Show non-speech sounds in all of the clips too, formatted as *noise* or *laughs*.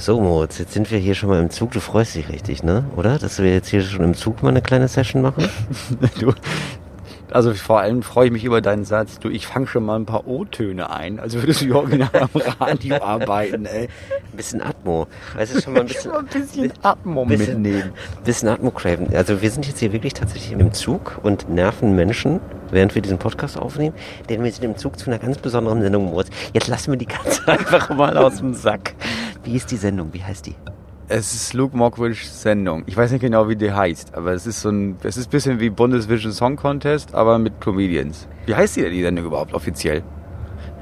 So, Moritz, jetzt sind wir hier schon mal im Zug. Du freust dich richtig, ne? Oder? Dass wir jetzt hier schon im Zug mal eine kleine Session machen? *laughs* du, also vor allem freue ich mich über deinen Satz, du, ich fange schon mal ein paar O-Töne ein, also würdest du hier original am Radio *laughs* arbeiten, ey. Ein bisschen Atmo. Weißt du, schon mal ein bisschen, ein bisschen Atmo bisschen, mitnehmen. bisschen Atmo craven. Also wir sind jetzt hier wirklich tatsächlich im Zug und nerven Menschen, während wir diesen Podcast aufnehmen, denn wir sind im Zug zu einer ganz besonderen Sendung, Moritz. Jetzt lassen wir die Katze *laughs* einfach mal aus dem Sack. Wie ist die Sendung? Wie heißt die? Es ist Luke Mockridge's Sendung. Ich weiß nicht genau, wie die heißt, aber es ist so ein, es ist ein bisschen wie Bundesvision Song Contest, aber mit Comedians. Wie heißt die denn, die Sendung überhaupt offiziell?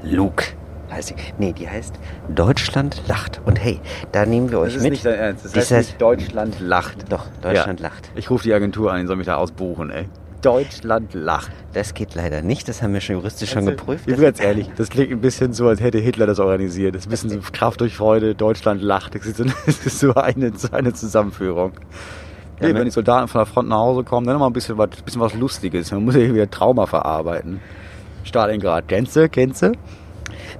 Luke heißt die. Nee, die heißt Deutschland lacht. Und hey, da nehmen wir euch Das ist mit. nicht dein Ernst. Das heißt heißt- nicht Deutschland lacht. Doch, Deutschland Ja. lacht. Ich rufe die Agentur an, die soll mich da ausbuchen, ey. Deutschland lacht. Das geht leider nicht, das haben wir schon juristisch schon geprüft. Ich bin ganz ehrlich, das klingt ein bisschen so, als hätte Hitler das organisiert. Das ist ein bisschen so Kraft durch Freude, Deutschland lacht. Das ist so, *laughs* eine, so eine Zusammenführung. Nee, ne? wenn die Soldaten von der Front nach Hause kommen, dann noch mal ein bisschen was, bisschen was Lustiges. Man muss ja wieder Trauma verarbeiten. Stalingrad, kennst du? Kennst du?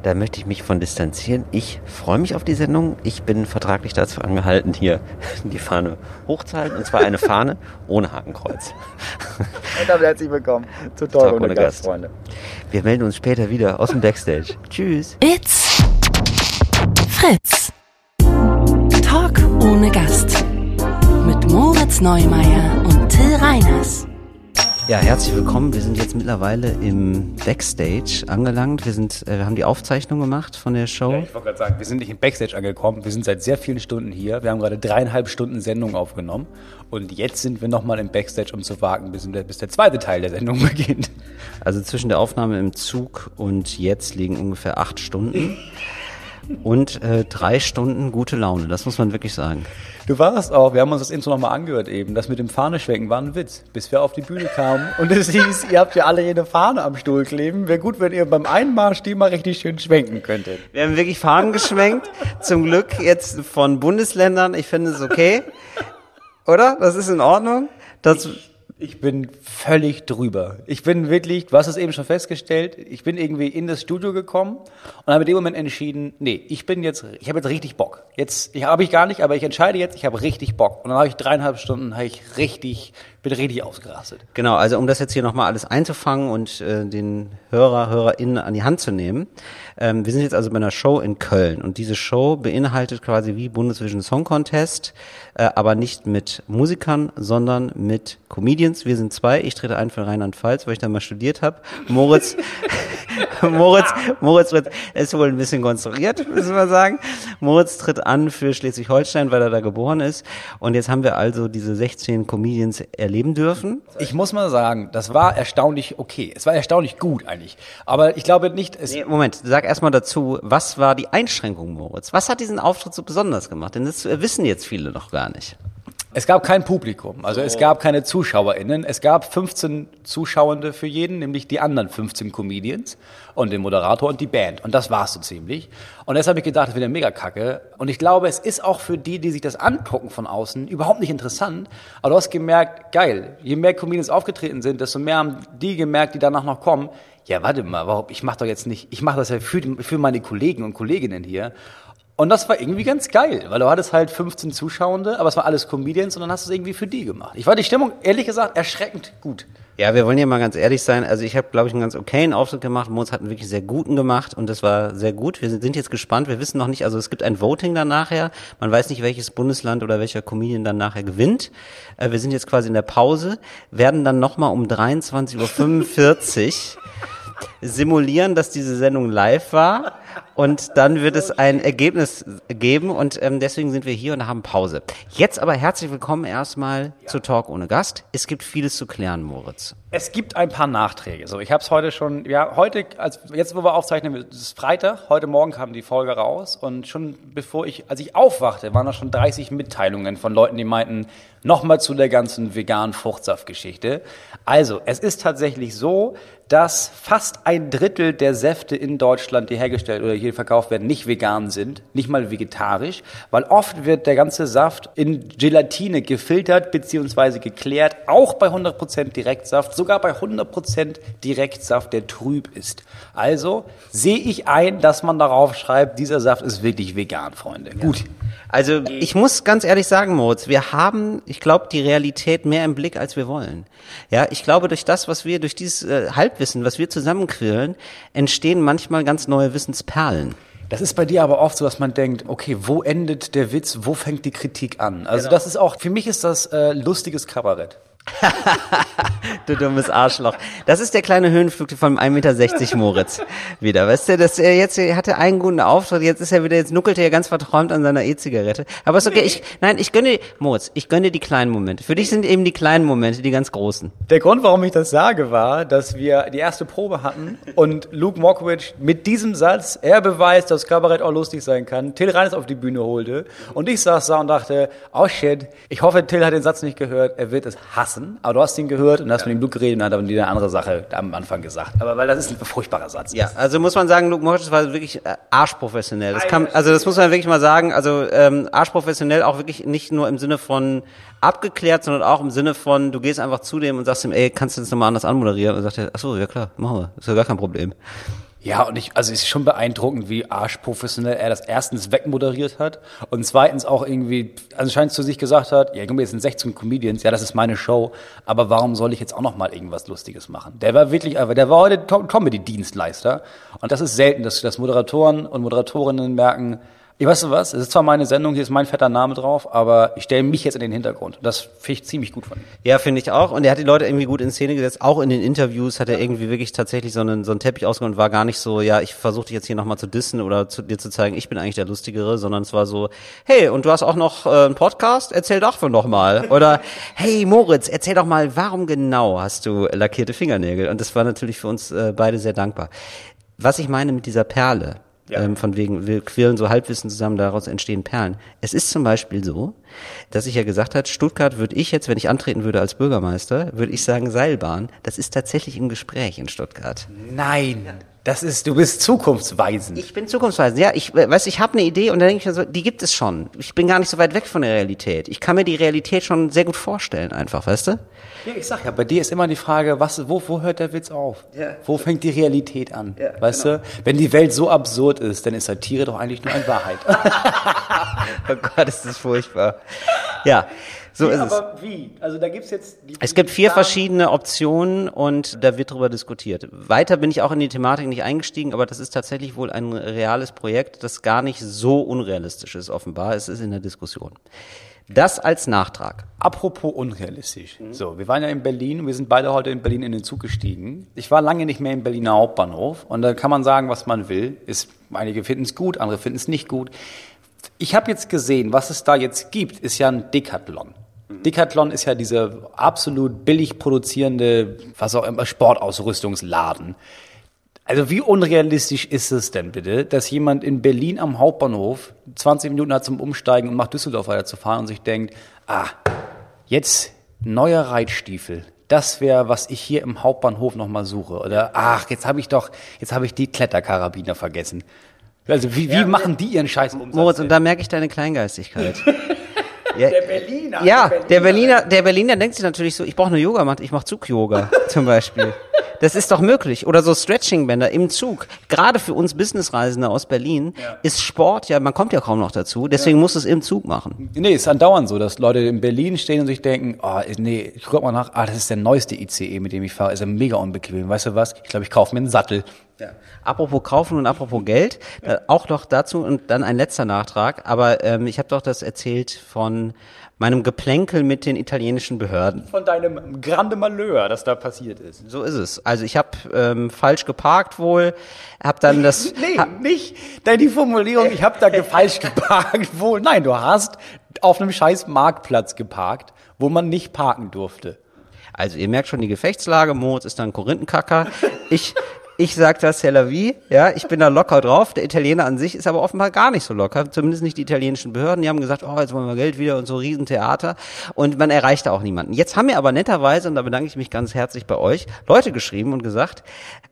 Da möchte ich mich von distanzieren. Ich freue mich auf die Sendung. Ich bin vertraglich dazu angehalten, hier *laughs* die Fahne hochzuhalten. Und zwar eine Fahne ohne Hakenkreuz. Und damit herzlich willkommen zu Talk Talk ohne ohne Gast. Gast, Freunde. Wir melden uns später wieder aus dem Backstage. *laughs* Tschüss. It's Fritz. Talk ohne Gast. Mit Moritz Neumeier und Till Reiners. Ja, herzlich willkommen. Wir sind jetzt mittlerweile im Backstage angelangt. Wir, sind, äh, wir haben die Aufzeichnung gemacht von der Show. Ich wollte gerade sagen, wir sind nicht im Backstage angekommen, wir sind seit sehr vielen Stunden hier. Wir haben gerade dreieinhalb Stunden Sendung aufgenommen und jetzt sind wir nochmal im Backstage, um zu warten, bis, bis der zweite Teil der Sendung *laughs* beginnt. Also zwischen der Aufnahme im Zug und jetzt liegen ungefähr acht Stunden. Und äh, drei Stunden gute Laune, das muss man wirklich sagen. Du warst auch, wir haben uns das Intro nochmal angehört eben, das mit dem Fahneschwenken war ein Witz, bis wir auf die Bühne kamen und es hieß, ihr habt ja alle eine Fahne am Stuhl kleben, wäre gut, wenn ihr beim Einmarsch die mal richtig schön schwenken könntet. Wir haben wirklich Fahnen geschwenkt. Zum Glück jetzt von Bundesländern. Ich finde es okay. Oder? Das ist in Ordnung. Das, Ich bin völlig drüber. Ich bin wirklich, du hast es eben schon festgestellt, ich bin irgendwie in das Studio gekommen und habe in dem Moment entschieden, nee, ich bin jetzt, ich habe jetzt richtig Bock. Jetzt, ich habe ich gar nicht, aber ich entscheide jetzt, ich habe richtig Bock. Und dann habe ich dreieinhalb Stunden, habe ich richtig, bin richtig ausgerastet. genau, also um das jetzt hier nochmal alles einzufangen und äh, den Hörer, HörerInnen an die Hand zu nehmen. Ähm, wir sind jetzt also bei einer Show in Köln und diese Show beinhaltet quasi wie Bundesvision Song Contest, äh, aber nicht mit Musikern, sondern mit Comedians. Wir sind zwei. Ich trete ein für Rheinland-Pfalz, weil ich da mal studiert habe. *laughs* Moritz, Moritz, Moritz tritt, ist wohl ein bisschen konstruiert, müssen wir sagen. Moritz tritt an für Schleswig-Holstein, weil er da geboren ist. Und jetzt haben wir also diese 16 Comedians erleben dürfen. Ich muss mal sagen, das war erstaunlich okay. Es war erstaunlich gut eigentlich. Aber ich glaube nicht, es, Nee, Moment, sag erstmal dazu, was war die Einschränkung, Moritz? Was hat diesen Auftritt so besonders gemacht? Denn das wissen jetzt viele noch gar nicht. Es gab kein Publikum, also es gab keine ZuschauerInnen. Es gab 15 Zuschauende für jeden, nämlich die anderen 15 Comedians und den Moderator und die Band. Und das war's so ziemlich. Und deshalb habe ich gedacht, das wird ja mega kacke. Und ich glaube, es ist auch für die, die sich das angucken von außen, überhaupt nicht interessant. Aber du hast gemerkt, geil, je mehr Comedians aufgetreten sind, desto mehr haben die gemerkt, die danach noch kommen. Ja, warte mal, warum? Ich mache doch jetzt nicht, ich mache das ja für, für meine Kollegen und Kolleginnen hier. Und das war irgendwie ganz geil, weil du hattest halt 15 Zuschauende, aber es waren alles Comedians und dann hast du es irgendwie für die gemacht. Ich fand die Stimmung, ehrlich gesagt, erschreckend gut. Ja, wir wollen ja mal ganz ehrlich sein. Also ich habe, glaube ich, einen ganz okayen Auftritt gemacht. Moritz hat einen wirklich sehr guten gemacht und das war sehr gut. Wir sind sind jetzt gespannt. Wir wissen noch nicht, also es gibt ein Voting dann nachher. Man weiß nicht, welches Bundesland oder welcher Comedian dann nachher gewinnt. Äh, Wir sind jetzt quasi in der Pause, werden dann nochmal um 23.45 Uhr simulieren, dass diese Sendung live war und dann wird es ein Ergebnis geben und ähm, deswegen sind wir hier und haben Pause. Jetzt aber herzlich willkommen erstmal zu Talk ohne Gast. Es gibt vieles zu klären, Moritz. Es gibt ein paar Nachträge. So, ich habe es heute schon, ja, heute, als jetzt wo wir aufzeichnen, es ist Freitag, heute Morgen kam die Folge raus und schon bevor ich, als ich aufwachte, waren da schon 30 Mitteilungen von Leuten, die meinten, nochmal zu der ganzen veganen Fruchtsaftgeschichte. Also, es ist tatsächlich so, dass fast ein Drittel der Säfte in Deutschland, die hergestellt oder hier verkauft werden, nicht vegan sind, nicht mal vegetarisch, weil oft wird der ganze Saft in Gelatine gefiltert bzw. geklärt, auch bei 100% Direktsaft, sogar bei 100% Direktsaft, der trüb ist. Also sehe ich ein, dass man darauf schreibt, dieser Saft ist wirklich vegan, Freunde. Gut. Also ich muss ganz ehrlich sagen, Moritz, wir haben, ich glaube, die Realität mehr im Blick, als wir wollen. Ja, ich glaube, durch das, was wir, durch dieses äh, Halbwissen, was wir zusammenquirlen, entstehen manchmal ganz neue Wissensperlen. Das ist bei dir aber oft so, dass man denkt, okay, wo endet der Witz, wo fängt die Kritik an? Also das ist auch, für mich ist das äh, lustiges Kabarett. *laughs* du dummes Arschloch. Das ist der kleine Höhenflug von 1,60 Meter Moritz wieder. Weißt du, dass er jetzt er hatte einen guten Auftritt, jetzt ist er wieder, jetzt nuckelt er ja ganz verträumt an seiner E-Zigarette. Aber ist okay, ich, nein, ich gönne, Moritz, ich gönne die kleinen Momente. Für dich sind eben die kleinen Momente die ganz großen. Der Grund, warum ich das sage, war, dass wir die erste Probe hatten und Luke Mockridge mit diesem Satz, er beweist, dass Kabarett auch lustig sein kann, Till Reines auf die Bühne holte und ich saß da und dachte, oh shit, ich hoffe, Till hat den Satz nicht gehört, er wird es hassen, aber du hast ihn gehört und hast mit ihm Luke geredet und hat aber die eine andere Sache am Anfang gesagt. Aber weil das ist ein furchtbarer Satz. Ja, also muss man sagen, Luke Mockridge war wirklich äh, arschprofessionell. Das kann, also das muss man wirklich mal sagen, also ähm, arschprofessionell auch wirklich nicht nur im Sinne von abgeklärt, sondern auch im Sinne von, du gehst einfach zu dem und sagst ihm, ey, kannst du das nochmal anders anmoderieren? Und sagt er, ach so, ja klar, machen wir, ist ja gar kein Problem. Ja, und ich, also es ist schon beeindruckend, wie arschprofessionell er das erstens wegmoderiert hat und zweitens auch irgendwie anscheinend zu sich gesagt hat, ja, guck mal, jetzt sind 16 Comedians, ja, das ist meine Show, aber warum soll ich jetzt auch noch mal irgendwas Lustiges machen? Der war wirklich, der war heute Comedy-Dienstleister und das ist selten, dass, dass Moderatoren und Moderatorinnen merken, ich weißt du was, es ist zwar meine Sendung, hier ist mein fetter Name drauf, aber ich stelle mich jetzt in den Hintergrund. Das finde ich ziemlich gut von ihm. Ja, finde ich auch. Und er hat die Leute irgendwie gut in Szene gesetzt. Auch in den Interviews hat er irgendwie wirklich tatsächlich so einen, so einen Teppich ausgeholt und war gar nicht so, ja, ich versuche dich jetzt hier nochmal zu dissen oder zu, dir zu zeigen, ich bin eigentlich der Lustigere, sondern es war so, hey, und du hast auch noch äh, einen Podcast? Erzähl doch von doch mal. *laughs* Oder, hey Moritz, erzähl doch mal, warum genau hast du lackierte Fingernägel? Und das war natürlich für uns äh, beide sehr dankbar. Was ich meine mit dieser Perle, ja. ähm, von wegen, wir quirlen so Halbwissen zusammen, daraus entstehen Perlen. Es ist zum Beispiel so, dass ich ja gesagt habe, Stuttgart würde ich jetzt, wenn ich antreten würde als Bürgermeister, würde ich sagen Seilbahn. Das ist tatsächlich im Gespräch in Stuttgart. Nein. Das ist, du bist zukunftsweisend. Ich bin zukunftsweisend, ja. Ich äh, weiß, ich habe eine Idee und dann denke ich mir so, die gibt es schon. Ich bin gar nicht so weit weg von der Realität. Ich kann mir die Realität schon sehr gut vorstellen, einfach, weißt du? Ja, ich sag ja, bei dir ist immer die Frage, was, wo, wo hört der Witz auf? Ja. Wo fängt die Realität an? Ja, weißt genau. du? Wenn die Welt so absurd ist, dann ist Satire doch eigentlich nur eine Wahrheit. *laughs* oh Gott, ist das furchtbar. Ja. So wie, ist aber es. wie? Also da gibt's jetzt. Die, es gibt vier verschiedene Optionen und da wird drüber diskutiert. Weiter bin ich auch in die Thematik nicht eingestiegen, aber das ist tatsächlich wohl ein reales Projekt, das gar nicht so unrealistisch ist, offenbar. Es ist in der Diskussion. Das als Nachtrag. Apropos unrealistisch. Mhm. So, wir waren ja in Berlin, wir sind beide heute in Berlin in den Zug gestiegen. Ich war lange nicht mehr im Berliner Hauptbahnhof und da kann man sagen, was man will. Ist, einige finden es gut, andere finden es nicht gut. Ich habe jetzt gesehen, was es da jetzt gibt, ist ja ein Decathlon. Decathlon ist ja dieser absolut billig produzierende, was auch immer, Sportausrüstungsladen. Also wie unrealistisch ist es denn bitte, dass jemand in Berlin am Hauptbahnhof 20 Minuten hat zum Umsteigen und macht Düsseldorf weiterzufahren und sich denkt, ah, jetzt neuer Reitstiefel. Das wäre, was ich hier im Hauptbahnhof nochmal suche. Oder ach, jetzt habe ich doch, jetzt habe ich die Kletterkarabiner vergessen. Also wie, wie ja, machen die ihren Scheiß Umsatz? Moritz, und da merke ich deine Kleingeistigkeit. *laughs* Ja, der Berliner. Ja, der Berliner, der Berliner denkt sich natürlich so, ich brauche eine Yogamatte, ich mache Zug-Yoga *laughs* zum Beispiel. Das ist doch möglich. Oder so Stretching-Bänder im Zug. Gerade für uns Businessreisende aus Berlin ja. ist Sport, ja, man kommt ja kaum noch dazu, deswegen ja. muss es im Zug machen. Nee, ist andauernd so, dass Leute in Berlin stehen und sich denken, oh, nee, ich guck mal nach, ah, das ist der neueste ICE, mit dem ich fahre, ist ja mega unbequem. Weißt du was? Ich glaube, ich kaufe mir einen Sattel. Ja. Apropos kaufen und apropos Geld, äh, auch noch dazu und dann ein letzter Nachtrag. Aber ähm, ich habe doch das erzählt von meinem Geplänkel mit den italienischen Behörden. Von deinem Grande Malheur, das da passiert ist. So ist es. Also ich habe ähm, falsch geparkt wohl, habe dann das... nee, nicht Denn die Formulierung, ich habe da falsch geparkt wohl. Nein, du hast auf einem scheiß Marktplatz geparkt, wo man nicht parken durfte. Also ihr merkt schon die Gefechtslage, Moritz ist dann Korinthenkacker. Ich ich sag das c'est la vie, ja, ich bin da locker drauf. Der Italiener an sich ist aber offenbar gar nicht so locker, zumindest nicht die italienischen Behörden. Die haben gesagt, oh, jetzt wollen wir Geld wieder und so Riesentheater und man erreicht auch niemanden. Jetzt haben mir aber netterweise, und da bedanke ich mich ganz herzlich bei euch, Leute geschrieben und gesagt,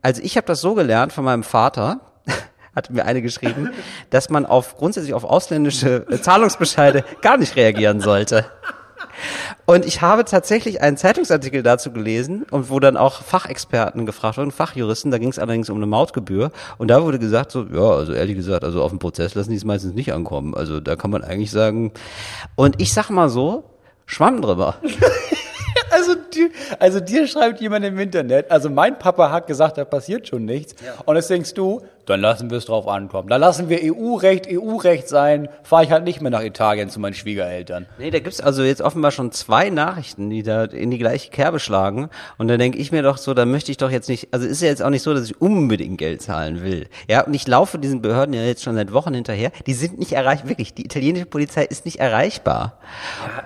also ich habe das so gelernt von meinem Vater, *laughs* hat mir eine geschrieben, *laughs* dass man auf grundsätzlich auf ausländische Zahlungsbescheide gar nicht reagieren sollte. Und ich habe tatsächlich einen Zeitungsartikel dazu gelesen und wo dann auch Fachexperten gefragt wurden, Fachjuristen, da ging es allerdings um eine Mautgebühr und da wurde gesagt so, ja, also ehrlich gesagt, also auf dem Prozess lassen die es meistens nicht ankommen. Also da kann man eigentlich sagen, und ich sag mal so, Schwamm drüber. *laughs* Also, dir, also dir schreibt jemand im Internet, also mein Papa hat gesagt, da passiert schon nichts. Und jetzt denkst du, dann lassen wir es drauf ankommen. Dann lassen wir EU-Recht EU-Recht sein, fahre ich halt nicht mehr nach Italien zu meinen Schwiegereltern. Nee, da gibt's also jetzt offenbar schon zwei Nachrichten, die da in die gleiche Kerbe schlagen. Und da denke ich mir doch so, da möchte ich doch jetzt nicht, also ist ja jetzt auch nicht so, dass ich unbedingt Geld zahlen will. Ja, und ich laufe diesen Behörden ja jetzt schon seit Wochen hinterher. Die sind nicht erreichbar, wirklich, die italienische Polizei ist nicht erreichbar.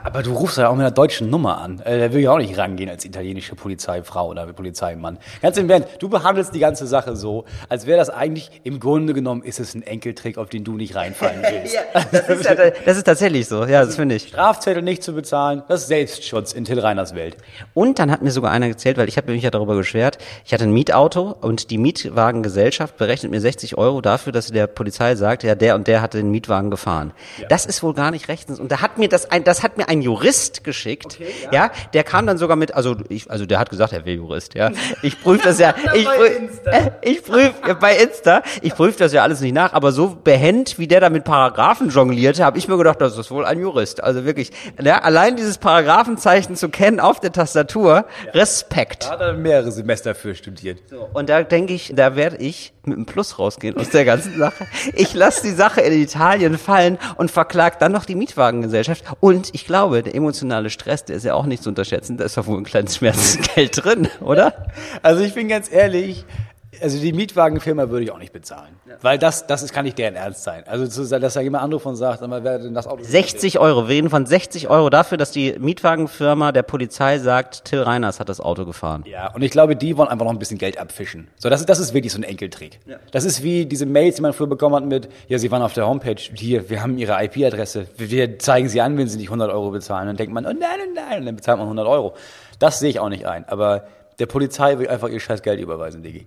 Aber du rufst ja auch mit einer deutschen Nummer an. Äh, Da will ich auch nicht rangehen als italienische Polizeifrau oder Polizeimann. Ganz im Ernst, du behandelst die ganze Sache so, als wäre das eigentlich, im Grunde genommen ist es ein Enkeltrick, auf den du nicht reinfallen *laughs* willst. das, ist ja, das ist tatsächlich so, ja, das finde ich. Strafzettel nicht zu bezahlen, das ist Selbstschutz in Till Reiners Welt. Und dann hat mir sogar einer gezählt, weil ich habe mich ja darüber beschwert, ich hatte ein Mietauto und die Mietwagengesellschaft berechnet mir 60 Euro dafür, dass sie der Polizei sagt, ja, der und der hat den Mietwagen gefahren. Das ist wohl gar nicht rechtens. Und da hat mir das ein, das hat mir ein Jurist geschickt, ja. der kam dann sogar mit, also ich, also der hat gesagt, er will Jurist, ja. Ich prüfe das ja, *laughs* ich prüfe, *laughs* ich prüfe bei Insta, ich prüfe das ja alles nicht nach, aber so behend, wie der da mit Paragraphen jonglierte, habe ich mir gedacht, das ist wohl ein Jurist. Also wirklich, ja, allein dieses Paragraphenzeichen zu kennen auf der Tastatur, Respekt. Da hat er mehrere Semester für studiert. Und da denke ich, da werde ich mit einem Plus rausgehen aus der ganzen Sache. Ich lasse die Sache in Italien fallen und verklag dann noch die Mietwagengesellschaft. Und ich glaube, der emotionale Stress, der ist ja auch nicht zu unterschätzen. Da ist doch wohl ein kleines Schmerzensgeld drin, oder? Also ich bin ganz ehrlich, also die Mietwagenfirma würde ich auch nicht bezahlen. Weil das, das ist, kann nicht deren Ernst sein. Also dass da jemand anruft und sagt, aber wer denn das Auto... 60 Euro. Wir reden von 60 Euro dafür, dass die Mietwagenfirma der Polizei sagt, Till Reiners hat das Auto gefahren. Ja, und ich glaube, die wollen einfach noch ein bisschen Geld abfischen. So, das ist, das ist wirklich so ein Enkeltrick. Das ist wie diese Mails, die man früher bekommen hat mit, ja, Sie waren auf der Homepage, hier, wir haben Ihre IP-Adresse, wir, wir zeigen Sie an, wenn Sie nicht 100 Euro bezahlen. dann denkt man, oh nein, oh nein, und dann bezahlt man 100 Euro. Das sehe ich auch nicht ein. Aber der Polizei will einfach ihr scheiß Geld überweisen, Digi.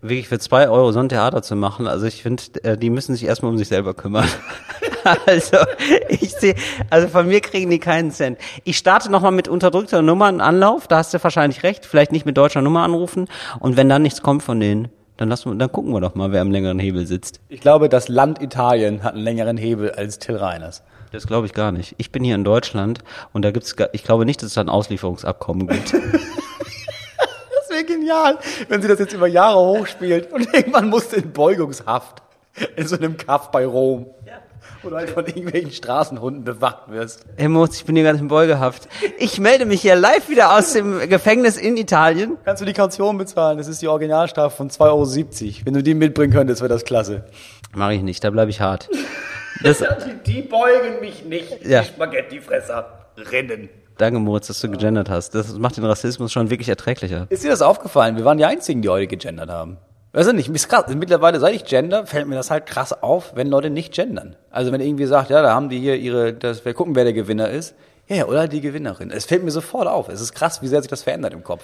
Wirklich für zwei Euro so ein Theater zu machen, also ich finde, äh, die müssen sich erstmal um sich selber kümmern. *laughs* also ich sehe, also von mir kriegen die keinen Cent. Ich starte nochmal mit unterdrückter Nummer einen Anlauf, da hast du wahrscheinlich recht, vielleicht nicht mit deutscher Nummer anrufen und wenn dann nichts kommt von denen, dann lassen wir, dann gucken wir doch mal, wer am längeren Hebel sitzt. Ich glaube, das Land Italien hat einen längeren Hebel als Till Reiners. Das glaube ich gar nicht. Ich bin hier in Deutschland und da gibt's, ich glaube nicht, dass es da ein Auslieferungsabkommen gibt. *laughs* Wäre genial, wenn sie das jetzt über Jahre hochspielt und irgendwann musst du in Beugungshaft in so einem Kaff bei Rom. Wo du halt von irgendwelchen Straßenhunden bewacht wirst. Hey Moritz, ich bin hier ganz in Beugehaft. Ich melde mich hier live wieder aus dem Gefängnis in Italien. Kannst du die Kaution bezahlen? Das ist die Originalstrafe von 2,70 Euro. Wenn du die mitbringen könntest, wäre das klasse. Mache ich nicht, da bleibe ich hart. *laughs* Das, Die beugen mich nicht, Ja. die Spaghettifresserinnen. Danke Moritz, dass du gegendert hast. Das macht den Rassismus schon wirklich erträglicher. Ist dir das aufgefallen? Wir waren die Einzigen, die heute gegendert haben. Weißt du nicht, ist krass. Mittlerweile, seit ich gender, fällt mir das halt krass auf, wenn Leute nicht gendern. Also wenn irgendwie sagt, ja, da haben die hier ihre, das, wir gucken, wer der Gewinner ist. Ja, oder die Gewinnerin. Es fällt mir sofort auf. Es ist krass, wie sehr sich das verändert im Kopf.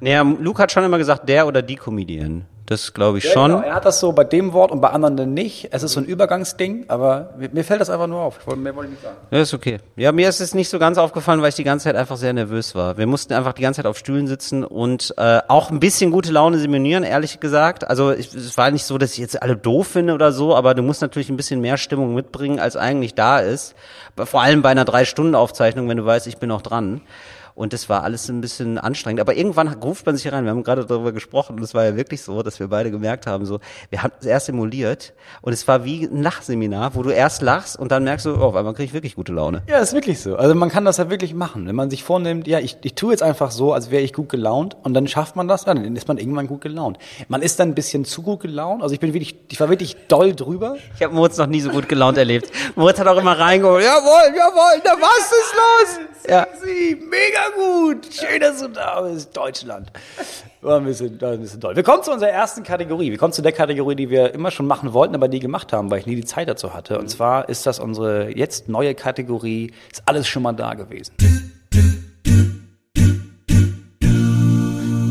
Naja, Luke hat schon immer gesagt, der oder die Comedian. Das glaube ich schon. Genau, er hat das so bei dem Wort und bei anderen dann nicht. Es ist so ein Übergangsding, aber mir, mir fällt das einfach nur auf. Wollte, mehr wollte ich nicht sagen. Ja, ist okay. Ja, mir ist es nicht so ganz aufgefallen, weil ich die ganze Zeit einfach sehr nervös war. Wir mussten einfach die ganze Zeit auf Stühlen sitzen und äh, auch ein bisschen gute Laune simulieren, ehrlich gesagt. Also ich, es war nicht so, dass ich jetzt alle doof finde oder so, aber du musst natürlich ein bisschen mehr Stimmung mitbringen, als eigentlich da ist. Vor allem bei einer Drei-Stunden-Aufzeichnung, wenn du weißt, ich bin noch dran. Und das war alles ein bisschen anstrengend. Aber irgendwann ruft man sich rein. Wir haben gerade darüber gesprochen. Und es war ja wirklich so, dass wir beide gemerkt haben, so, wir haben es erst simuliert. Und es war wie ein Lachseminar, wo du erst lachst und dann merkst du, oh, auf einmal kriege ich wirklich gute Laune. Ja, ist wirklich so. Also man kann das ja wirklich machen. Wenn man sich vornimmt, ja, ich, ich tue jetzt einfach so, als wäre ich gut gelaunt und dann schafft man das, ja, dann ist man irgendwann gut gelaunt. Man ist dann ein bisschen zu gut gelaunt. Also ich bin wirklich, ich war wirklich doll drüber. Ich habe Moritz noch nie so gut gelaunt erlebt. Moritz hat auch immer reingeholt, jawohl, jawohl, na was ist los? Ja. Sie, mega gut. Schön, dass du da bist. Deutschland. War ein bisschen, war ein bisschen toll. Wir kommen zu unserer ersten Kategorie. Wir kommen zu der Kategorie, die wir immer schon machen wollten, aber nie gemacht haben, weil ich nie die Zeit dazu hatte. Und zwar ist das unsere jetzt neue Kategorie. Ist alles schon mal da gewesen.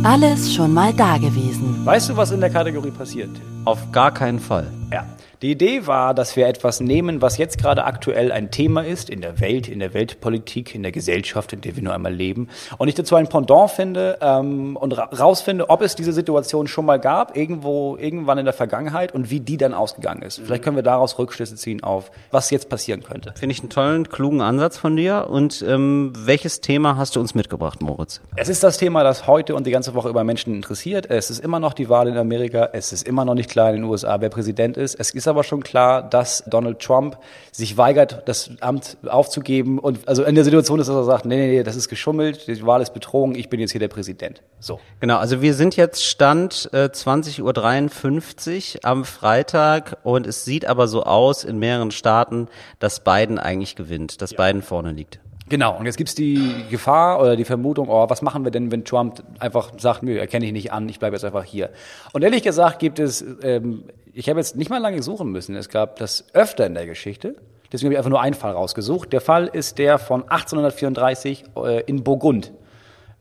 Alles schon mal dagewesen. Weißt du, was in der Kategorie passiert? Auf gar keinen Fall. Ja. Die Idee war, dass wir etwas nehmen, was jetzt gerade aktuell ein Thema ist in der Welt, in der Weltpolitik, in der Gesellschaft, in der wir nur einmal leben. Und ich dazu ein Pendant finde ähm, und ra rausfinde, ob es diese Situation schon mal gab, irgendwo, irgendwann in der Vergangenheit und wie die dann ausgegangen ist. Vielleicht können wir daraus Rückschlüsse ziehen auf, was jetzt passieren könnte. Finde ich einen tollen, klugen Ansatz von dir. Und ähm, welches Thema hast du uns mitgebracht, Moritz? Es ist das Thema, das heute und die ganze Woche über Menschen interessiert. Es ist immer noch die Wahl in Amerika. Es ist immer noch nicht klar in den USA, wer Präsident ist. Es ist aber schon klar, dass Donald Trump sich weigert, das Amt aufzugeben und also in der Situation ist, dass er sagt, nee, nee, nee, das ist geschummelt, die Wahl ist Betrogen, ich bin jetzt hier der Präsident. So. Genau, also wir sind jetzt Stand äh, 20.53 Uhr am Freitag und es sieht aber so aus in mehreren Staaten, dass Biden eigentlich gewinnt, dass Biden vorne liegt. Genau, und jetzt gibt's die Gefahr oder die Vermutung, oh, was machen wir denn, wenn Trump einfach sagt, nö, erkenne ich nicht an, ich bleibe jetzt einfach hier. Und ehrlich gesagt gibt es, ähm, ich habe jetzt nicht mal lange suchen müssen, es gab das öfter in der Geschichte, deswegen habe ich einfach nur einen Fall rausgesucht. Der Fall ist der von 1834 äh, in Burgund.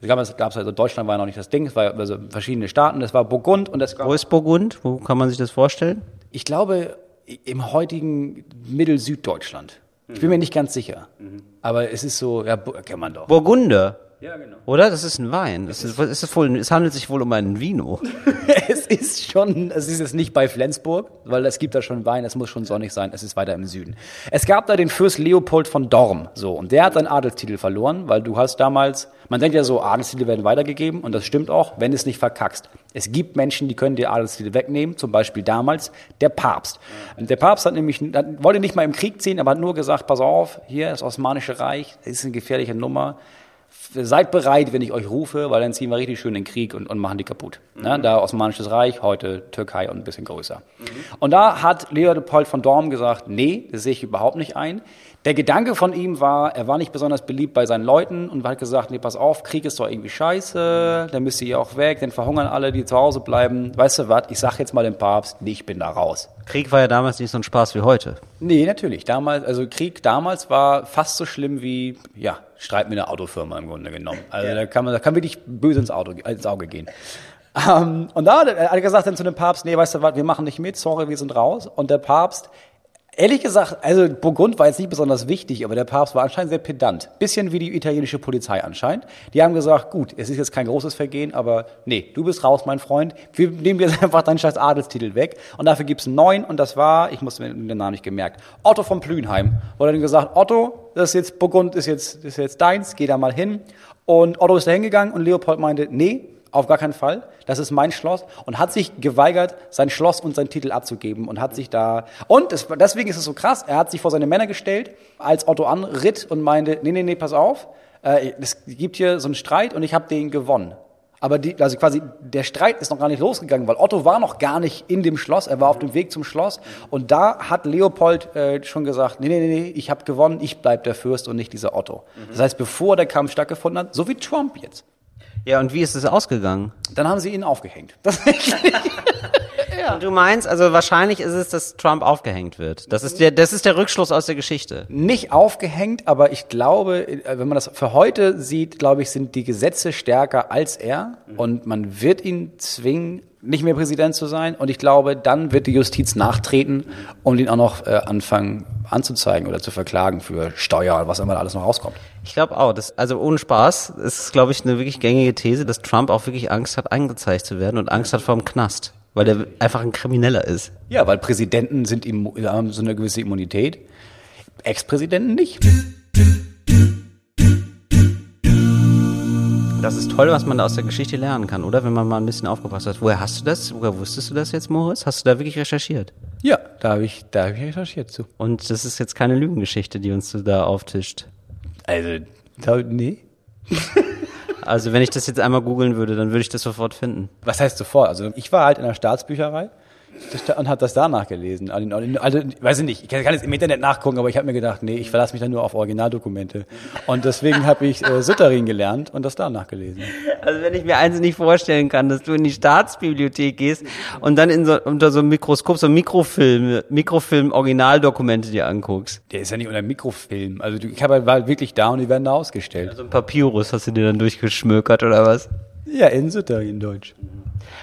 Es gab es also Deutschland war ja noch nicht das Ding, es war also verschiedene Staaten, es war Burgund und es gab, Wo ist Burgund? Wo kann man sich das vorstellen? ich glaube, im heutigen Mittel-Süddeutschland. Ich bin mir nicht ganz sicher. Aber es ist so, ja, kennt man doch. Burgunder. Ja, genau. Oder? Das ist ein Wein. Das ist, ist es, wohl, es handelt sich wohl um einen Vino. *laughs* Es ist schon, es ist jetzt nicht bei Flensburg, weil es gibt da schon Wein, es muss schon sonnig sein, es ist weiter im Süden. Es gab da den Fürst Leopold von Dorm, so, und der hat seinen Adelstitel verloren, weil du hast damals, man denkt ja so, Adelstitel werden weitergegeben, und das stimmt auch, wenn es nicht verkackst. Es gibt Menschen, die können dir Adelstitel wegnehmen, zum Beispiel damals der Papst. Der Papst hat nämlich, wollte nicht mal im Krieg ziehen, aber hat nur gesagt, pass auf, hier das Osmanische Reich, das ist eine gefährliche Nummer, seid bereit, wenn ich euch rufe, weil dann ziehen wir richtig schön den Krieg und, und machen die kaputt. Ne? Da Osmanisches Reich, heute Türkei und ein bisschen größer. Und da hat Leopold von Dorm gesagt, nee, das sehe ich überhaupt nicht ein. Der Gedanke von ihm war, er war nicht besonders beliebt bei seinen Leuten und hat gesagt, nee, pass auf, Krieg ist doch irgendwie scheiße, dann müsst ihr auch weg, dann verhungern alle, die zu Hause bleiben. Weißt du was, ich sag jetzt mal dem Papst, nee, ich bin da raus. Krieg war ja damals nicht so ein Spaß wie heute. Nee, natürlich. Damals, also Krieg damals war fast so schlimm wie, ja, Streit mit einer Autofirma im Grunde genommen. Also da kann man, da kann wirklich böse ins, Auto, ins Auge gehen. Ähm, und da hat er hat er gesagt dann zu dem Papst, nee, weißt du was, wir machen nicht mit, sorry, wir sind raus. Und der Papst, ehrlich gesagt, also Burgund war jetzt nicht besonders wichtig, aber der Papst war anscheinend sehr pedant. Bisschen wie die italienische Polizei anscheinend. Die haben gesagt, gut, es ist jetzt kein großes Vergehen, aber nee, du bist raus, mein Freund. Wir nehmen jetzt *laughs* einfach deinen scheiß Adelstitel weg. Und dafür gibt's einen neuen und das war, ich muss mir den Namen nicht gemerkt, Otto von Plünheim. Wurde dann gesagt, Otto, das ist jetzt Burgund, ist jetzt, ist jetzt deins, geh da mal hin. Und Otto ist da hingegangen und Leopold meinte, nee, auf gar keinen Fall. Das ist mein Schloss und hat sich geweigert, sein Schloss und seinen Titel abzugeben und hat sich da und es, deswegen ist es so krass. Er hat sich vor seine Männer gestellt, als Otto anritt und meinte: Nee, nee, nee, pass auf. Äh, es gibt hier so einen Streit und ich habe den gewonnen. Aber die, also quasi der Streit ist noch gar nicht losgegangen, weil Otto war noch gar nicht in dem Schloss, er war auf dem Weg zum Schloss und da hat Leopold äh, schon gesagt, nee, nee, nee, nee, ich habe gewonnen, ich bleib der Fürst und nicht dieser Otto. Das heißt, bevor der Kampf stattgefunden hat, so wie Trump jetzt, Ja, und wie ist es ausgegangen? dann haben sie ihn aufgehängt. *laughs* *laughs* Das Und du meinst, also wahrscheinlich ist es, dass Trump aufgehängt wird. Das ist der, das ist der Rückschluss aus der Geschichte. nicht aufgehängt, aber ich glaube, wenn man das für heute sieht, glaube ich, sind die Gesetze stärker als er und man wird ihn zwingen, nicht mehr Präsident zu sein und ich glaube, dann wird die Justiz nachtreten und ihn auch noch äh, anfangen anzuzeigen oder zu verklagen für Steuer oder was immer da alles noch rauskommt. Ich glaube auch, das, also ohne Spaß, es ist, glaube ich, eine wirklich gängige These, dass Trump auch wirklich Angst hat, angezeigt zu werden und Angst hat vor dem Knast, weil der einfach ein Krimineller ist. Ja, weil Präsidenten sind haben so eine gewisse Immunität, Ex-Präsidenten nicht. Das ist toll, was man da aus der Geschichte lernen kann, oder? Wenn man mal ein bisschen aufgepasst hat. Woher hast du das? Woher wusstest du das jetzt, Moritz? Hast du da wirklich recherchiert? Ja, da habe ich, da habe ich recherchiert zu. Und das ist jetzt keine Lügengeschichte, die uns da auftischt. Also, nee. *laughs* Also wenn ich das jetzt einmal googeln würde, dann würde ich das sofort finden. Was heißt sofort? Also ich war halt in der Staatsbücherei und habe das da nachgelesen. Also, ich weiß ich nicht, ich kann jetzt im Internet nachgucken, aber ich habe mir gedacht, nee, ich verlasse mich dann nur auf Originaldokumente. Und deswegen habe ich äh, Sütterin gelernt und das da nachgelesen. Also wenn ich mir eins nicht vorstellen kann, dass du in die Staatsbibliothek gehst und dann in so, unter so einem Mikroskop so Mikrofilm, Mikrofilm-Originaldokumente dir anguckst. Der ist ja nicht unter Mikrofilm. Also ich habe war wirklich da und die werden da ausgestellt. So ein Papyrus hast du dir dann durchgeschmökert oder was? Ja, Insider in Deutsch.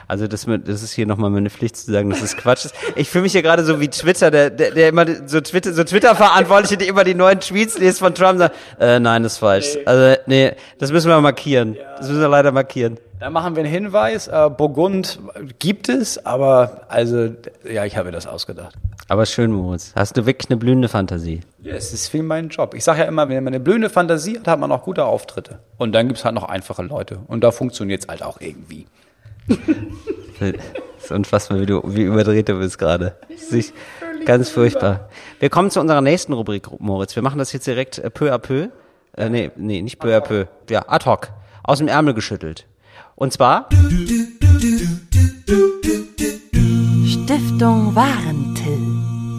Also das, das ist hier nochmal meine Pflicht zu sagen, dass es Quatsch ist. Ich fühle mich hier gerade so wie Twitter, der, der, der immer so Twitter, so Twitter-Verantwortliche, die immer die neuen Tweets liest von Trump und sagt, äh, nein, das ist falsch. Also nee, das müssen wir markieren. Das müssen wir leider markieren. Da machen wir einen Hinweis. Äh, Burgund gibt es, aber also, ja, ich habe mir das ausgedacht. Aber schön, Moritz. Hast du wirklich eine blühende Fantasie? Es ist viel mein Job. Ich sage ja immer, wenn man eine blühende Fantasie hat, hat man auch gute Auftritte. Und dann gibt's halt noch einfache Leute. Und da funktioniert's halt auch irgendwie. Das ist unfassbar, wie, du, wie überdreht du bist gerade. Ganz furchtbar. Wir kommen zu unserer nächsten Rubrik, Moritz. Wir machen das jetzt direkt äh, peu à peu. Äh, nee, nee, nicht peu à peu. Ja, ad hoc. Aus dem Ärmel geschüttelt. Und zwar, Stiftung Warentil.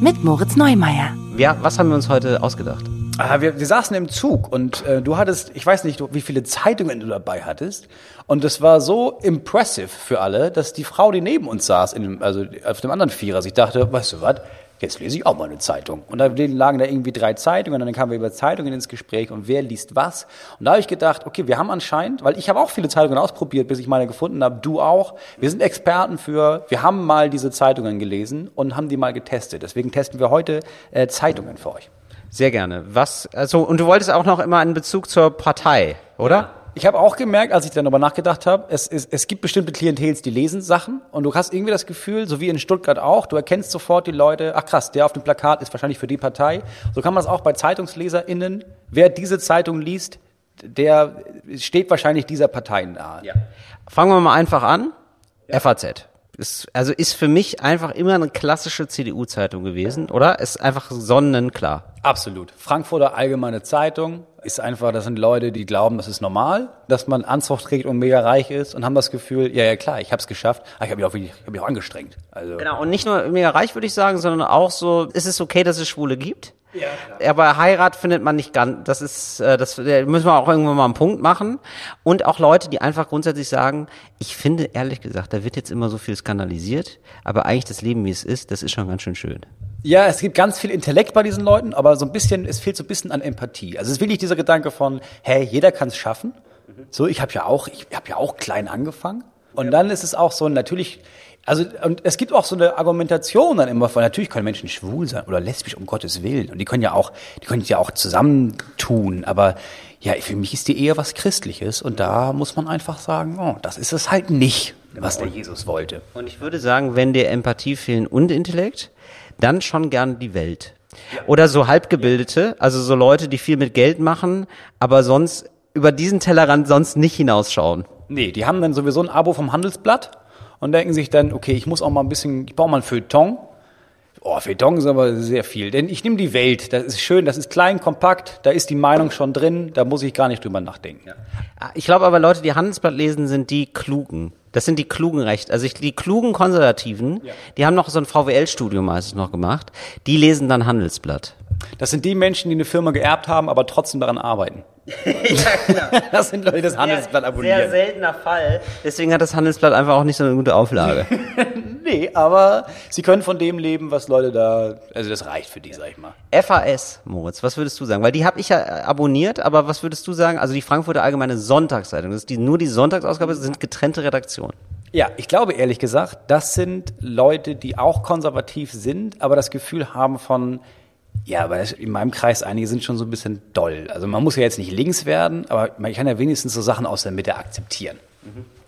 Mit Moritz Neumeier. ja, was haben wir uns heute ausgedacht? Ah, wir, wir saßen im Zug und äh, du hattest, ich weiß nicht, wie viele Zeitungen du dabei hattest. Und das war so impressive für alle, dass die Frau, die neben uns saß, in dem, also auf dem anderen Vierer, sich dachte, weißt du was, jetzt lese ich auch mal eine Zeitung. Und da lagen da irgendwie drei Zeitungen und dann kamen wir über Zeitungen ins Gespräch und wer liest was. Und da habe ich gedacht, okay, wir haben anscheinend, weil ich habe auch viele Zeitungen ausprobiert, bis ich meine gefunden habe, du auch. Wir sind Experten für, wir haben mal diese Zeitungen gelesen und haben die mal getestet. Deswegen testen wir heute äh, Zeitungen für euch. Sehr gerne. Was, also, und du wolltest auch noch immer einen Bezug zur Partei, oder? Ich habe auch gemerkt, als ich dann darüber nachgedacht habe, es, es, es gibt bestimmte Klientels, die lesen Sachen und du hast irgendwie das Gefühl, so wie in Stuttgart auch, du erkennst sofort die Leute, ach krass, der auf dem Plakat ist wahrscheinlich für die Partei. So kann man es auch bei ZeitungsleserInnen, wer diese Zeitung liest, der steht wahrscheinlich dieser Partei nahe. Fangen wir mal einfach an. FAZ. Ist, also ist für mich einfach immer eine klassische CDU-Zeitung gewesen, oder? Ist einfach sonnenklar. Absolut. Frankfurter Allgemeine Zeitung ist einfach, das sind Leute, die glauben, das ist normal, dass man Anzug trägt und mega reich ist und haben das Gefühl, ja, ja klar, ich habe es geschafft, aber ich habe mich auch, ich hab mich auch angestrengt. Also Genau, und nicht nur mega reich, würde ich sagen, sondern auch so, ist es okay, dass es Schwule gibt? Ja, klar. Aber Heirat findet man nicht ganz, das ist, äh, das da müssen wir auch irgendwann mal einen Punkt machen. Und auch Leute, die einfach grundsätzlich sagen, ich finde, ehrlich gesagt, da wird jetzt immer so viel skandalisiert, aber eigentlich das Leben, wie es ist, das ist schon ganz schön schön. Ja, es gibt ganz viel Intellekt bei diesen Leuten, aber so ein bisschen, es fehlt so ein bisschen an Empathie. Also es ist wirklich dieser Gedanke von, hey, jeder kann es schaffen. So, ich habe ja auch, ich habe ja auch klein angefangen. Und dann ist es auch so, natürlich, also und es gibt auch so eine Argumentation dann immer von, natürlich können Menschen schwul sein oder lesbisch um Gottes Willen. Und die können ja auch, die können ja auch zusammentun. Aber ja, für mich ist die Ehe was Christliches. Und da muss man einfach sagen, oh, das ist es halt nicht, was der Jesus wollte. Und ich würde sagen, wenn dir Empathie fehlen und Intellekt, dann schon gern die Welt. Oder so Halbgebildete, also so Leute, die viel mit Geld machen, aber sonst über diesen Tellerrand sonst nicht hinausschauen. Nee, die haben dann sowieso ein Abo vom Handelsblatt und denken sich dann, okay, ich muss auch mal ein bisschen, ich brauche mal ein Feuilleton. Oh, Feuilleton ist aber sehr viel. Denn ich nehme die Welt, das ist schön, das ist klein, kompakt, da ist die Meinung schon drin, da muss ich gar nicht drüber nachdenken. Ah, Ich glaube aber, Leute, die Handelsblatt lesen, sind die Klugen. Das sind die klugen Recht. Also ich, die klugen Konservativen, die haben noch so ein VWL-Studium meistens noch gemacht, die lesen dann Handelsblatt. Das sind die Menschen, die eine Firma geerbt haben, aber trotzdem daran arbeiten. *laughs* *laughs* Das sind Leute, die das Handelsblatt abonnieren. seltener Fall. Deswegen hat das Handelsblatt einfach auch nicht so eine gute Auflage. *laughs* Nee, aber sie können von dem leben, was Leute da, also das reicht für die, sag ich mal. FAS, Moritz, was würdest du sagen? Weil die habe ich ja äh, abonniert, aber was würdest du sagen? Also die Frankfurter Allgemeine Sonntagszeitung, das ist die, nur die Sonntagsausgabe, das sind getrennte Redaktionen. Ja, ich glaube ehrlich gesagt, das sind Leute, die auch konservativ sind, aber das Gefühl haben von, ja, aber in meinem Kreis einige sind schon so ein bisschen doll. Also man muss ja jetzt nicht links werden, aber man kann ja wenigstens so Sachen aus der Mitte akzeptieren.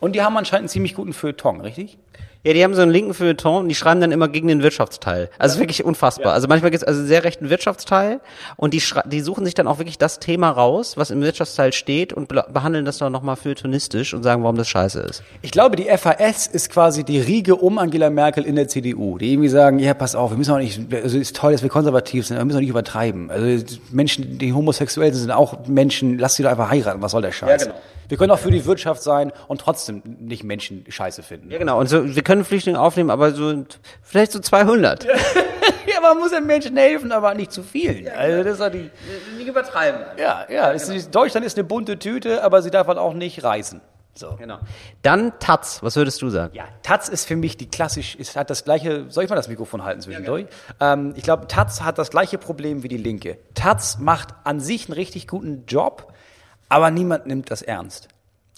Und die haben anscheinend einen ziemlich guten Feuilleton, richtig? Ja, die haben so einen linken Feuilleton und die schreiben dann immer gegen den Wirtschaftsteil. Also wirklich unfassbar. Also manchmal gibt es also einen sehr rechten Wirtschaftsteil und die, die suchen sich dann auch wirklich das Thema raus, was im Wirtschaftsteil steht und be- behandeln das dann nochmal feuilletonistisch und sagen, warum das scheiße ist. Ich glaube, die FAS ist quasi die Riege um Angela Merkel in der CDU, die irgendwie sagen, ja, pass auf, wir müssen auch nicht, also ist toll, dass wir konservativ sind, aber wir müssen auch nicht übertreiben. Also Menschen, die homosexuell sind, sind auch Menschen, lass sie doch einfach heiraten, was soll der Scheiß? Ja, genau. Wir können auch für die Wirtschaft sein und trotzdem nicht Menschen scheiße finden. Ja, genau. Und so, wir können Flüchtlinge aufnehmen, aber so, vielleicht so 200. *laughs* Ja, man muss den Menschen helfen, aber nicht zu vielen. Also das ist die, Nicht übertreiben. ja, ja, es ist, Deutschland ist eine bunte Tüte, aber sie darf halt auch nicht reißen. So. Genau. Dann Taz, was würdest du sagen? Ja, Taz ist für mich die klassisch, ist, hat das gleiche, soll ich mal das Mikrofon halten zwischendurch? ähm, ich glaube, Taz hat das gleiche Problem wie die Linke. Taz macht an sich einen richtig guten Job, aber niemand nimmt das ernst.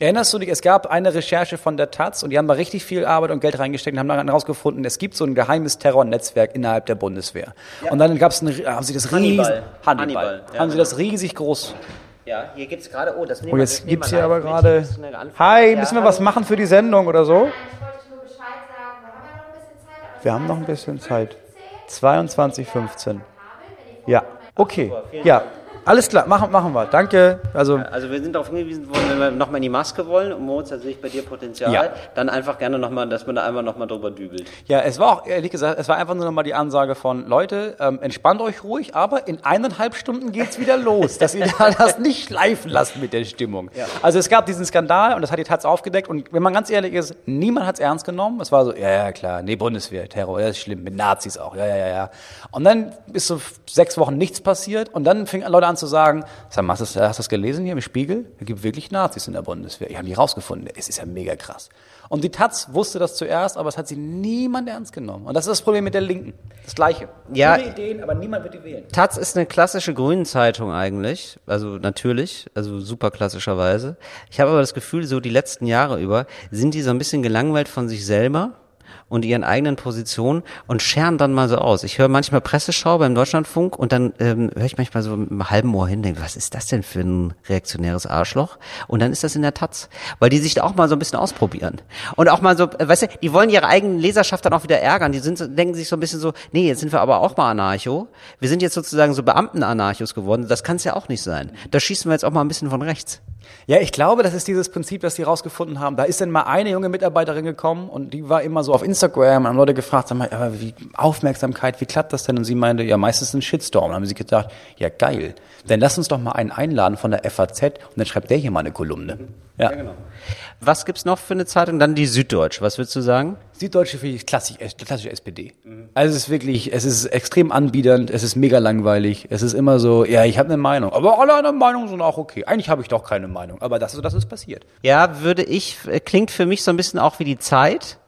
Erinnerst du dich, es gab eine Recherche von der Taz und die haben da richtig viel Arbeit und Geld reingesteckt und haben dann herausgefunden, es gibt so ein geheimes Terrornetzwerk innerhalb der Bundeswehr. Und dann gab es ein, haben sie das Hannibal. riesig, Hannibal, Hannibal, ja, haben sie genau. das riesig groß. Ja, hier gibt's gerade, oh, das nehmen Und wir- jetzt nehmen gibt's wir hier aber gerade, hi, Ja, müssen wir hallo. was machen für die Sendung oder so? Ich wollte nur Bescheid sagen, Wir haben ja noch ein bisschen Zeit. aber haben noch ein bisschen Zeit. 22.15 22.15 Ja, okay, ja, alles klar, machen, machen wir, danke. Also, Also wir sind darauf hingewiesen worden, wenn wir nochmal in die Maske wollen, und Moritz, da sehe ich bei dir Potenzial, Ja. dann einfach gerne nochmal, dass man da einmal nochmal drüber dübelt. Ja, es war auch, ehrlich gesagt, es war einfach nur nochmal die Ansage von, Leute, ähm, entspannt euch ruhig, aber in eineinhalb Stunden geht's wieder los, dass ihr da *laughs* das nicht schleifen lasst mit der Stimmung. Also es gab diesen Skandal und das hat die Taz aufgedeckt und wenn man ganz ehrlich ist, niemand hat's ernst genommen. Es war so, ja, ja, klar, nee, Bundeswehr, Terror, das ist schlimm, mit Nazis auch, ja, ja, ja, ja. Und dann ist so sechs Wochen nichts passiert und dann fingen Leute an zu sagen, sag hast du das, hast du das gelesen hier im Spiegel? Es gibt wirklich Nazis in der Bundeswehr. Ich habe die rausgefunden. Es ist ja mega krass. Und die Taz wusste das zuerst, aber es hat sie niemand ernst genommen. Und das ist das Problem mit der Linken. Das Gleiche. Ja. Gute Ideen, aber niemand wird die wählen. Taz ist eine klassische Grünen-Zeitung eigentlich, also natürlich, also super klassischerweise. Ich habe aber das Gefühl, so die letzten Jahre über sind die so ein bisschen gelangweilt von sich selber und ihren eigenen Positionen und scheren dann mal so aus. Ich höre manchmal Presseschau beim Deutschlandfunk und dann ähm, höre ich manchmal so einem halben Ohr hin, denke, was ist das denn für ein reaktionäres Arschloch? Und dann ist das in der Taz, weil die sich da auch mal so ein bisschen ausprobieren und auch mal so, äh, weißt du, die wollen ihre eigene Leserschaft dann auch wieder ärgern. Die sind, denken sich so ein bisschen so, nee, jetzt sind wir aber auch mal Anarcho. Wir sind jetzt sozusagen so Beamten-Anarchos geworden. Das kann es ja auch nicht sein. Da schießen wir jetzt auch mal ein bisschen von rechts. Ja, ich glaube, das ist dieses Prinzip, das die rausgefunden haben. Da ist dann mal eine junge Mitarbeiterin gekommen und die war immer so auf Instagram und haben Leute gefragt, sag mal, aber wie Aufmerksamkeit, wie klappt das denn? Und sie meinte, ja, meistens ein Shitstorm. Dann haben sie gedacht, ja, geil. Dann lass uns doch mal einen einladen von der FAZ und dann schreibt der hier mal eine Kolumne. Ja, Was gibt's noch für eine Zeitung? Dann die Süddeutsche. Was würdest du sagen? Süddeutsche finde ich klassisch, äh, klassische SPD. Also es ist wirklich, es ist extrem anbiedernd, es ist mega langweilig, es ist immer so, ja, ich habe eine Meinung, aber alle anderen Meinungen sind auch okay. Eigentlich habe ich doch keine Meinung, aber das ist, das ist passiert. Ja, würde ich, äh, klingt für mich so ein bisschen auch wie die Zeit.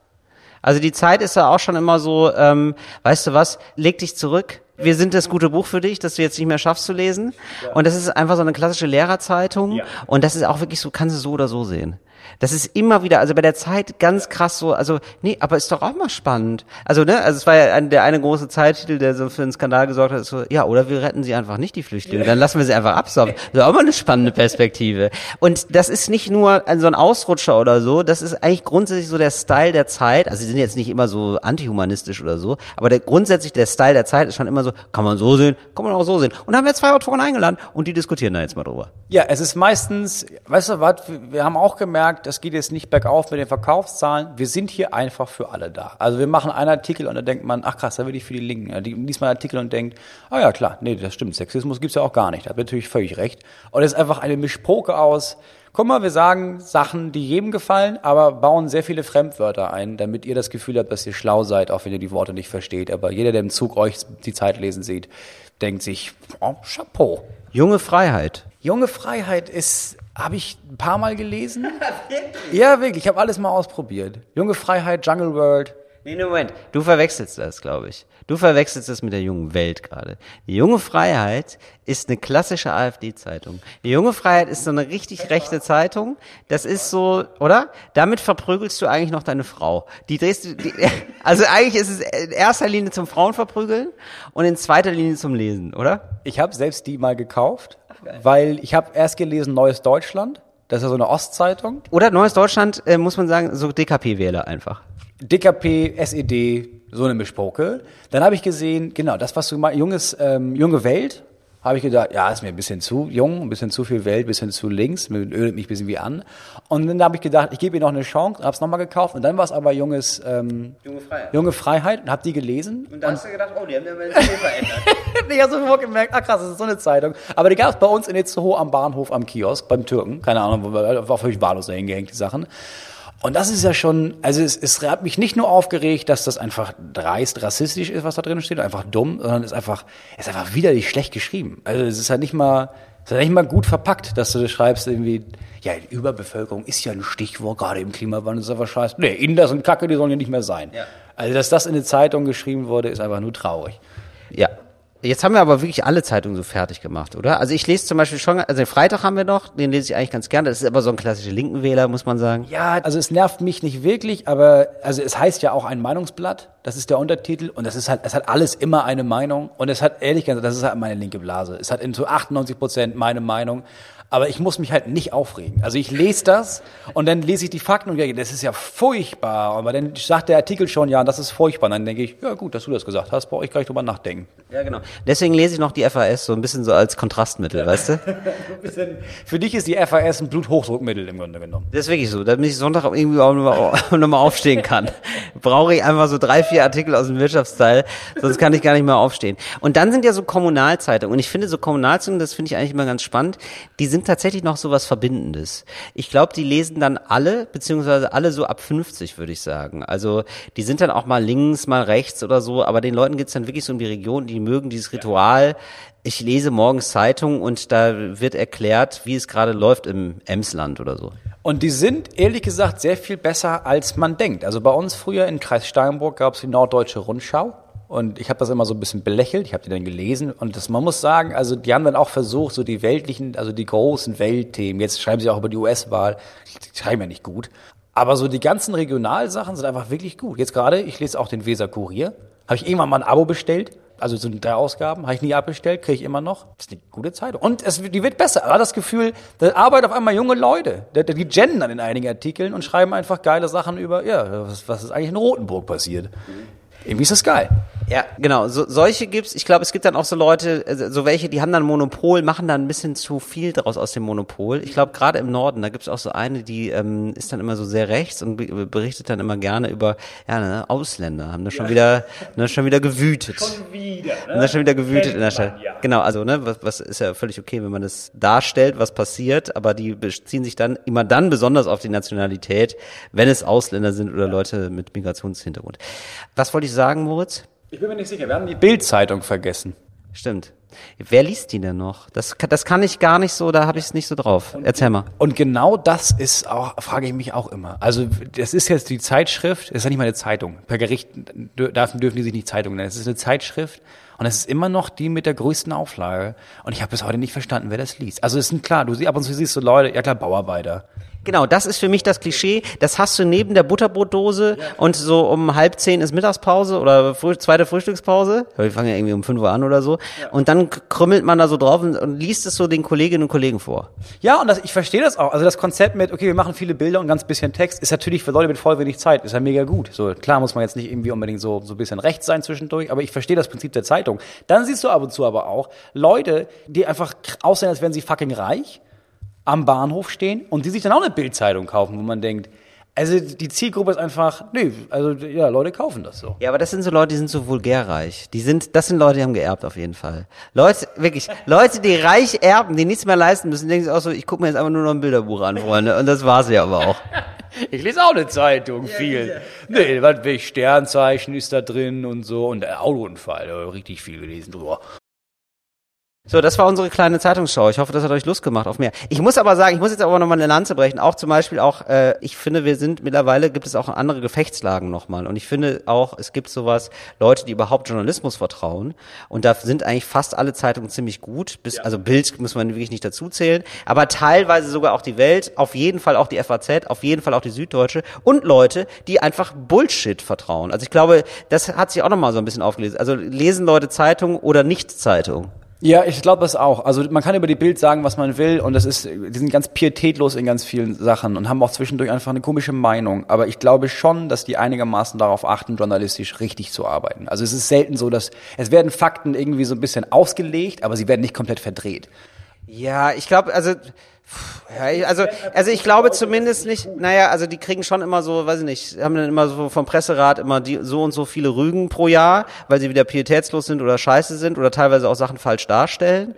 Also die Zeit ist ja auch schon immer so, ähm, weißt du was, leg dich zurück. Wir sind das gute Buch für dich, das du jetzt nicht mehr schaffst zu lesen. Und das ist einfach so eine klassische Lehrerzeitung. Und das ist auch wirklich so, kannst du so oder so sehen. Das ist immer wieder, also bei der Zeit ganz krass so, also nee, aber ist doch auch mal spannend. Also ne, also es war ja ein, der eine große Zeittitel, der so für einen Skandal gesorgt hat, so, ja, oder wir retten sie einfach nicht, die Flüchtlinge, dann lassen wir sie einfach absaufen. Das ist auch mal eine spannende Perspektive. Und das ist nicht nur ein- so ein Ausrutscher oder so, das ist eigentlich grundsätzlich so der Style der Zeit. Also sie sind jetzt nicht immer so antihumanistisch oder so, aber der, grundsätzlich der Style der Zeit ist schon immer so, kann man so sehen, kann man auch so sehen. Und da haben wir zwei Autoren eingeladen und die diskutieren da jetzt mal drüber. Ja, es ist meistens, weißt du was, wir haben auch gemerkt, das geht jetzt nicht bergauf mit den Verkaufszahlen. Wir sind hier einfach für alle da. Also wir machen einen Artikel und da denkt man, ach krass, da will ich für die Linken. Die liest mal einen Artikel und denkt, ah ja klar, nee, das stimmt, Sexismus gibt's ja auch gar nicht. Da hat natürlich völlig recht. Und es ist einfach eine Mischpoke aus, guck mal, wir sagen Sachen, die jedem gefallen, aber bauen sehr viele Fremdwörter ein, damit ihr das Gefühl habt, dass ihr schlau seid, auch wenn ihr die Worte nicht versteht. Aber jeder, der im Zug euch die Zeit lesen sieht, denkt sich, oh, Chapeau. Junge Freiheit. Junge Freiheit ist, habe ich ein paar Mal gelesen. *laughs* ja, wirklich, ich habe alles mal ausprobiert. Junge Freiheit, Jungle World. Nee, nee, Moment. Du verwechselst das, glaube ich. Du verwechselst das mit der jungen Welt gerade. Die junge Freiheit ist eine klassische AfD-Zeitung. Die junge Freiheit ist so eine richtig rechte Zeitung. Das ist so, oder? Damit verprügelst du eigentlich noch deine Frau. Die drehst du, die, *laughs* also eigentlich ist es in erster Linie zum Frauenverprügeln und in zweiter Linie zum Lesen, oder? Ich habe selbst die mal gekauft, weil ich habe erst gelesen Neues Deutschland. Das ist ja so eine Ostzeitung. Oder Neues Deutschland, äh, muss man sagen, so DKP-Wähler einfach. DKP, SED, E so eine Mischpoke. Dann habe ich gesehen, genau, das, was du mal, junges, ähm, junge Welt, habe ich gedacht, ja, ist mir ein bisschen zu jung, ein bisschen zu viel Welt, ein bisschen zu links, ödet mich ein bisschen wie an. Und dann habe ich gedacht, ich gebe ihr noch eine Chance, habe es nochmal gekauft und dann war es aber junges, ähm, Junge Freiheit. junge Freiheit und habe die gelesen. Und da hast du gedacht, oh, die haben ja mal verändert. *laughs* ich habe sofort gemerkt, ach krass, das ist so eine Zeitung. Aber die gab es bei uns in Itzehoe am Bahnhof am Kiosk, beim Türken. Keine Ahnung, war völlig wahllos dahin gehängt, die Sachen. Und das ist ja schon, also es, es hat mich nicht nur aufgeregt, dass das einfach dreist rassistisch ist, was da drin steht, einfach dumm, sondern es ist einfach, es ist einfach widerlich schlecht geschrieben. Also es ist halt nicht mal, es ist halt nicht mal gut verpackt, dass du das schreibst irgendwie, ja, Überbevölkerung ist ja ein Stichwort, gerade im Klimawandel ist einfach scheiße. Nee, Inder sind Kacke, die sollen ja nicht mehr sein. Ja. Also dass das in eine Zeitung geschrieben wurde, ist einfach nur traurig. Ja. Jetzt haben wir aber wirklich alle Zeitungen so fertig gemacht, oder? Also ich lese zum Beispiel schon, also den Freitag haben wir noch, den lese ich eigentlich ganz gerne. Das ist aber so ein klassischer Linkenwähler, muss man sagen. Ja, also es nervt mich nicht wirklich, aber also es heißt ja auch ein Meinungsblatt, das ist der Untertitel und das ist halt, es hat alles immer eine Meinung und es hat ehrlich gesagt, das ist halt meine linke Blase. Es hat in zu 98 Prozent meine Meinung. Aber ich muss mich halt nicht aufregen. Also ich lese das und dann lese ich die Fakten und denke, das ist ja furchtbar. Aber dann sagt der Artikel schon, ja, das ist furchtbar. Und dann denke ich, ja gut, dass du das gesagt hast, brauche ich gar nicht drüber nachdenken. Ja, genau. Deswegen lese ich noch die FAS so ein bisschen so als Kontrastmittel, weißt du? *laughs* Für dich ist die FAS ein Bluthochdruckmittel im Grunde genommen. Das ist wirklich so, damit ich Sonntag auch irgendwie auch nochmal *laughs* noch aufstehen kann. Brauche ich einfach so drei, vier Artikel aus dem Wirtschaftsteil, sonst kann ich gar nicht mehr aufstehen. Und dann sind ja so Kommunalzeitungen. Und ich finde so Kommunalzeitungen, das finde ich eigentlich immer ganz spannend, die sind tatsächlich noch so was Verbindendes. Ich glaube, die lesen dann alle, beziehungsweise alle so ab 50, würde ich sagen. Also die sind dann auch mal links, mal rechts oder so, aber den Leuten geht's dann wirklich so um die Region, die mögen dieses Ritual. Ich lese morgens Zeitung und da wird erklärt, wie es gerade läuft im Emsland oder so. Und die sind ehrlich gesagt sehr viel besser, als man denkt. Also bei uns früher in Kreis Steinburg gab es die Norddeutsche Rundschau. Und ich habe das immer so ein bisschen belächelt, ich habe die dann gelesen und das, man muss sagen, also die haben dann auch versucht, so die weltlichen, also die großen Weltthemen, jetzt schreiben sie auch über die US-Wahl, die schreiben ja nicht gut, aber so die ganzen Regionalsachen sind einfach wirklich gut. Jetzt gerade, ich lese auch den Weser Kurier, habe ich irgendwann mal ein Abo bestellt, also so drei Ausgaben, habe ich nie abbestellt, kriege ich immer noch. Das ist eine gute Zeitung. Und es, die wird besser. Aber das Gefühl, da arbeiten auf einmal junge Leute. Die, gendern in einigen Artikeln und schreiben einfach geile Sachen über, ja, was, was ist eigentlich in Rotenburg passiert. Irgendwie ist das geil. Ja, genau. So, solche gibt's. Ich glaube, es gibt dann auch so Leute, äh, so welche, die haben dann Monopol, machen dann ein bisschen zu viel daraus aus dem Monopol. Ich glaube, gerade im Norden, da gibt's auch so eine, die ähm, ist dann immer so sehr rechts und be- berichtet dann immer gerne über ja, ne, Ausländer, haben da schon wieder, ne, schon wieder gewütet. Schon wieder, ne? Haben da schon wieder gewütet in der Stadt. Genau, also ne, was, was ist ja völlig okay, wenn man das darstellt, was passiert, aber die beziehen sich dann immer dann besonders auf die Nationalität, wenn es Ausländer sind oder Leute mit Migrationshintergrund. Was wollte ich sagen, Moritz? Ich bin mir nicht sicher, wir haben die Bild-Zeitung vergessen. Stimmt. Wer liest die denn noch? Das, kann- das kann ich gar nicht so, da habe ich es nicht so drauf. Erzähl mal. Und genau das ist auch, frage ich mich auch immer. Also das ist jetzt die Zeitschrift, das ist ja nicht mal eine Zeitung. Per Gericht dür- dürfen, dürfen die sich nicht Zeitung nennen. Es ist eine Zeitschrift und es ist immer noch die mit der größten Auflage. Und ich habe bis heute nicht verstanden, wer das liest. Also es sind klar, du siehst ab und zu siehst du Leute, ja klar, Bauarbeiter. Genau, das ist für mich das Klischee. Das hast du neben der Butterbrotdose und so um halb zehn ist Mittagspause oder früh, zweite Frühstückspause. Ja, Wir fangen ja irgendwie um fünf Uhr an oder so. Und dann krümmelt man da so drauf und, und liest es so den Kolleginnen und Kollegen vor. Ja, und das, ich verstehe das auch. Also das Konzept mit, okay, wir machen viele Bilder und ganz bisschen Text, ist natürlich für Leute mit voll wenig Zeit, ist ja mega gut. So, klar muss man jetzt nicht irgendwie unbedingt so, so ein bisschen rechts sein zwischendurch, aber ich verstehe das Prinzip der Zeitung. Dann siehst du ab und zu aber auch Leute, die einfach aussehen, als wären sie fucking reich, am Bahnhof stehen und die sich dann auch eine Bildzeitung kaufen, wo man denkt, also die Zielgruppe ist einfach, nee, also ja, Leute kaufen das so. Ja, aber das sind so Leute, die sind so vulgärreich. Die sind, das sind Leute, die haben geerbt auf jeden Fall. Leute, wirklich, Leute, die reich erben, die nichts mehr leisten müssen, denken sich auch so, ich gucke mir jetzt einfach nur noch ein Bilderbuch an, Freunde. Und das war's ja aber auch. *laughs* Ich lese auch eine Zeitung, viel. Nee, was will ich, Sternzeichen ist da drin und so und der Autounfall, da hab ich richtig viel gelesen drüber. So, das war unsere kleine Zeitungsschau. Ich hoffe, das hat euch Lust gemacht auf mehr. Ich muss aber sagen, ich muss jetzt aber nochmal eine Lanze brechen. Auch zum Beispiel auch, äh, ich finde, wir sind mittlerweile, gibt es auch andere Gefechtslagen nochmal. Und ich finde auch, es gibt sowas, Leute, die überhaupt Journalismus vertrauen. Und da sind eigentlich fast alle Zeitungen ziemlich gut. Bis, Also Bild muss man wirklich nicht dazu zählen. Aber teilweise sogar auch die Welt, auf jeden Fall auch die FAZ, auf jeden Fall auch die Süddeutsche. Und Leute, die einfach Bullshit vertrauen. Also ich glaube, das hat sich auch nochmal so ein bisschen aufgelesen. Also lesen Leute Zeitung oder nicht Zeitung? Ja, ich glaube das auch. Also man kann über die Bild sagen, was man will und das ist, die sind ganz pietätlos in ganz vielen Sachen und haben auch zwischendurch einfach eine komische Meinung. Aber ich glaube schon, dass die einigermaßen darauf achten, journalistisch richtig zu arbeiten. Also es ist selten so, dass es werden Fakten irgendwie so ein bisschen ausgelegt, aber sie werden nicht komplett verdreht. Ja, ich glaube, also, ja, also, also ich glaube zumindest nicht, naja, also die kriegen schon immer so, weiß ich nicht, haben dann immer so vom Presserat immer die, so und so viele Rügen pro Jahr, weil sie wieder pietätslos sind oder scheiße sind oder teilweise auch Sachen falsch darstellen.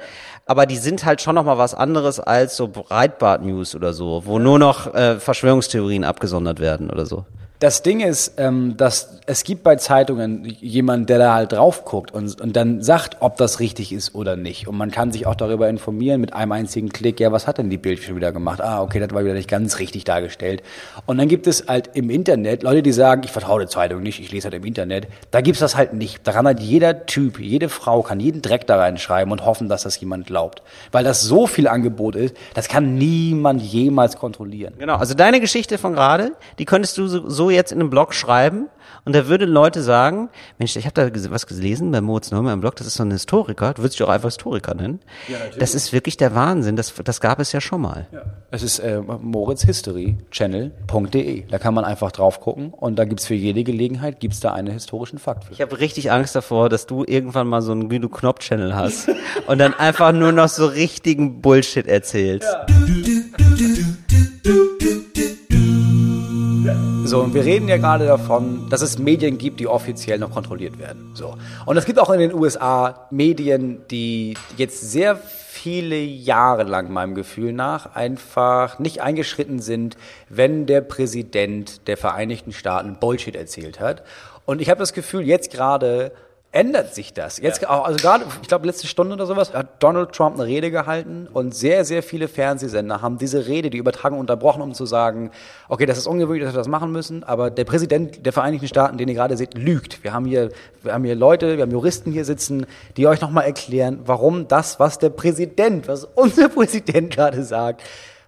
Aber die sind halt schon noch mal was anderes als so Breitbart-News oder so, wo nur noch äh, Verschwörungstheorien abgesondert werden oder so. Das Ding ist, ähm, dass es gibt bei Zeitungen jemanden, der da halt drauf guckt und, und dann sagt, ob das richtig ist oder nicht. Und man kann sich auch darüber informieren mit einem einzigen Klick. Ja, was hat denn die Bild schon wieder gemacht? Ah, okay, das war wieder nicht ganz richtig dargestellt. Und dann gibt es halt im Internet Leute, die sagen, ich vertraue der Zeitung nicht, ich lese halt im Internet. Da gibt's das halt nicht. Daran hat jeder Typ, jede Frau kann jeden Dreck da reinschreiben und hoffen, dass das jemand glaubt. Weil das so viel Angebot ist, das kann niemand jemals kontrollieren. Genau, also deine Geschichte von gerade, die könntest du so, jetzt in einem Blog schreiben und da würden Leute sagen, Mensch, ich habe da was gelesen bei Moritz Neumann im Blog, das ist so ein Historiker, du würdest dich auch einfach Historiker nennen. das ist wirklich der Wahnsinn, das, das gab es ja schon mal. Es ist äh, moritzhistorychannel.de. Da kann man einfach drauf gucken und da gibt's für jede Gelegenheit gibt's da einen historischen Fakt für. Ich habe richtig Angst davor, dass du irgendwann mal so einen Guido Knopp-Channel hast *laughs* und dann einfach nur noch so richtigen Bullshit erzählst. So, und wir reden ja gerade davon, dass es Medien gibt, die offiziell noch kontrolliert werden. So. Und es gibt auch in den USA Medien, die jetzt sehr viele Jahre lang meinem Gefühl nach einfach nicht eingeschritten sind, wenn der Präsident der Vereinigten Staaten Bullshit erzählt hat. Und ich habe das Gefühl, jetzt gerade ändert sich das. Jetzt auch, also gerade, ich glaube, letzte Stunde oder sowas hat Donald Trump eine Rede gehalten und sehr, sehr viele Fernsehsender haben diese Rede, die Übertragung unterbrochen, um zu sagen, okay, das ist ungewöhnlich, dass wir das machen müssen, aber der Präsident der Vereinigten Staaten, den ihr gerade seht, lügt. Wir haben hier, wir haben hier Leute, wir haben Juristen hier sitzen, die euch nochmal erklären, warum das, was der Präsident, was unser *laughs* Präsident gerade sagt,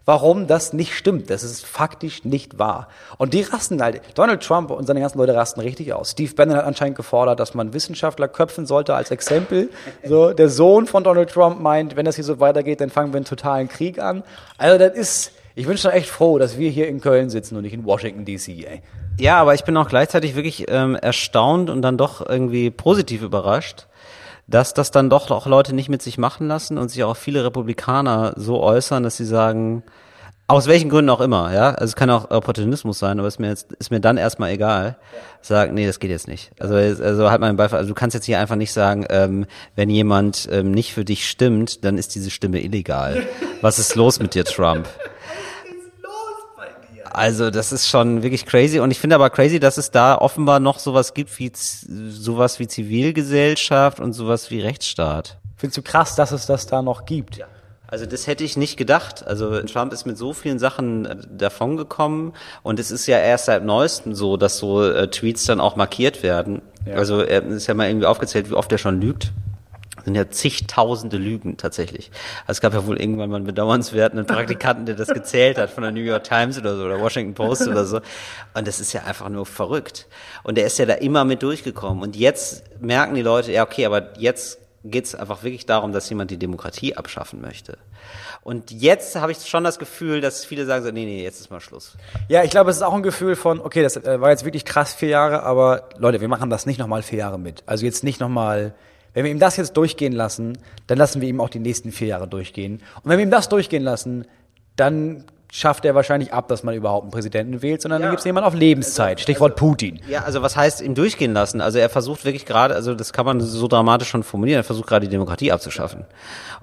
warum das nicht stimmt. Das ist faktisch nicht wahr. Und die rasten halt. Donald Trump und seine ganzen Leute rasten richtig aus. Steve Bannon hat anscheinend gefordert, dass man Wissenschaftler köpfen sollte als Exempel. *laughs* So, der Sohn von Donald Trump meint, wenn das hier so weitergeht, dann fangen wir einen totalen Krieg an. Also das ist, ich bin schon echt froh, dass wir hier in Köln sitzen und nicht in Washington DC, ey. Ja, aber ich bin auch gleichzeitig wirklich ähm, erstaunt und dann doch irgendwie positiv überrascht, dass das dann doch auch Leute nicht mit sich machen lassen und sich auch viele Republikaner so äußern, dass sie sagen, aus welchen Gründen auch immer, ja, also es kann auch Opportunismus sein, aber ist mir jetzt ist mir dann erstmal egal. Sagen, nee, das geht jetzt nicht. Also also halt mal einen Beifall. Also du kannst jetzt hier einfach nicht sagen, ähm, wenn jemand ähm, nicht für dich stimmt, dann ist diese Stimme illegal. Was ist los mit dir, Trump? Also das ist schon wirklich crazy und ich finde aber crazy, dass es da offenbar noch sowas gibt wie sowas wie Zivilgesellschaft und sowas wie Rechtsstaat. Findest du krass, dass es das da noch gibt? Also das hätte ich nicht gedacht. Also Trump ist mit so vielen Sachen äh, davongekommen und es ist ja erst seit neuestem so, dass so äh, Tweets dann auch markiert werden. Also er ist ja mal irgendwie aufgezählt, wie oft er schon lügt. Sind ja zigtausende Lügen tatsächlich. Es gab ja wohl irgendwann mal einen bedauernswerten Praktikanten, der das gezählt hat von der New York Times oder so oder Washington Post oder so. Und das ist ja einfach nur verrückt. Und er ist ja da immer mit durchgekommen. Und jetzt merken die Leute, ja okay, aber jetzt geht es einfach wirklich darum, dass jemand die Demokratie abschaffen möchte. Und jetzt habe ich schon das Gefühl, dass viele sagen so, nee, nee, jetzt ist mal Schluss. Ja, ich glaube, es ist auch ein Gefühl von, okay, das äh, war jetzt wirklich krass vier Jahre, aber Leute, wir machen das nicht nochmal vier Jahre mit. Also jetzt nicht nochmal, wenn wir ihm das jetzt durchgehen lassen, dann lassen wir ihm auch die nächsten vier Jahre durchgehen. Und wenn wir ihm das durchgehen lassen, dann schafft er wahrscheinlich ab, dass man überhaupt einen Präsidenten wählt, sondern dann gibt es jemanden auf Lebenszeit. Stichwort Putin. Ja, also was heißt ihm durchgehen lassen? Also er versucht wirklich gerade, also das kann man so dramatisch schon formulieren, er versucht gerade die Demokratie abzuschaffen.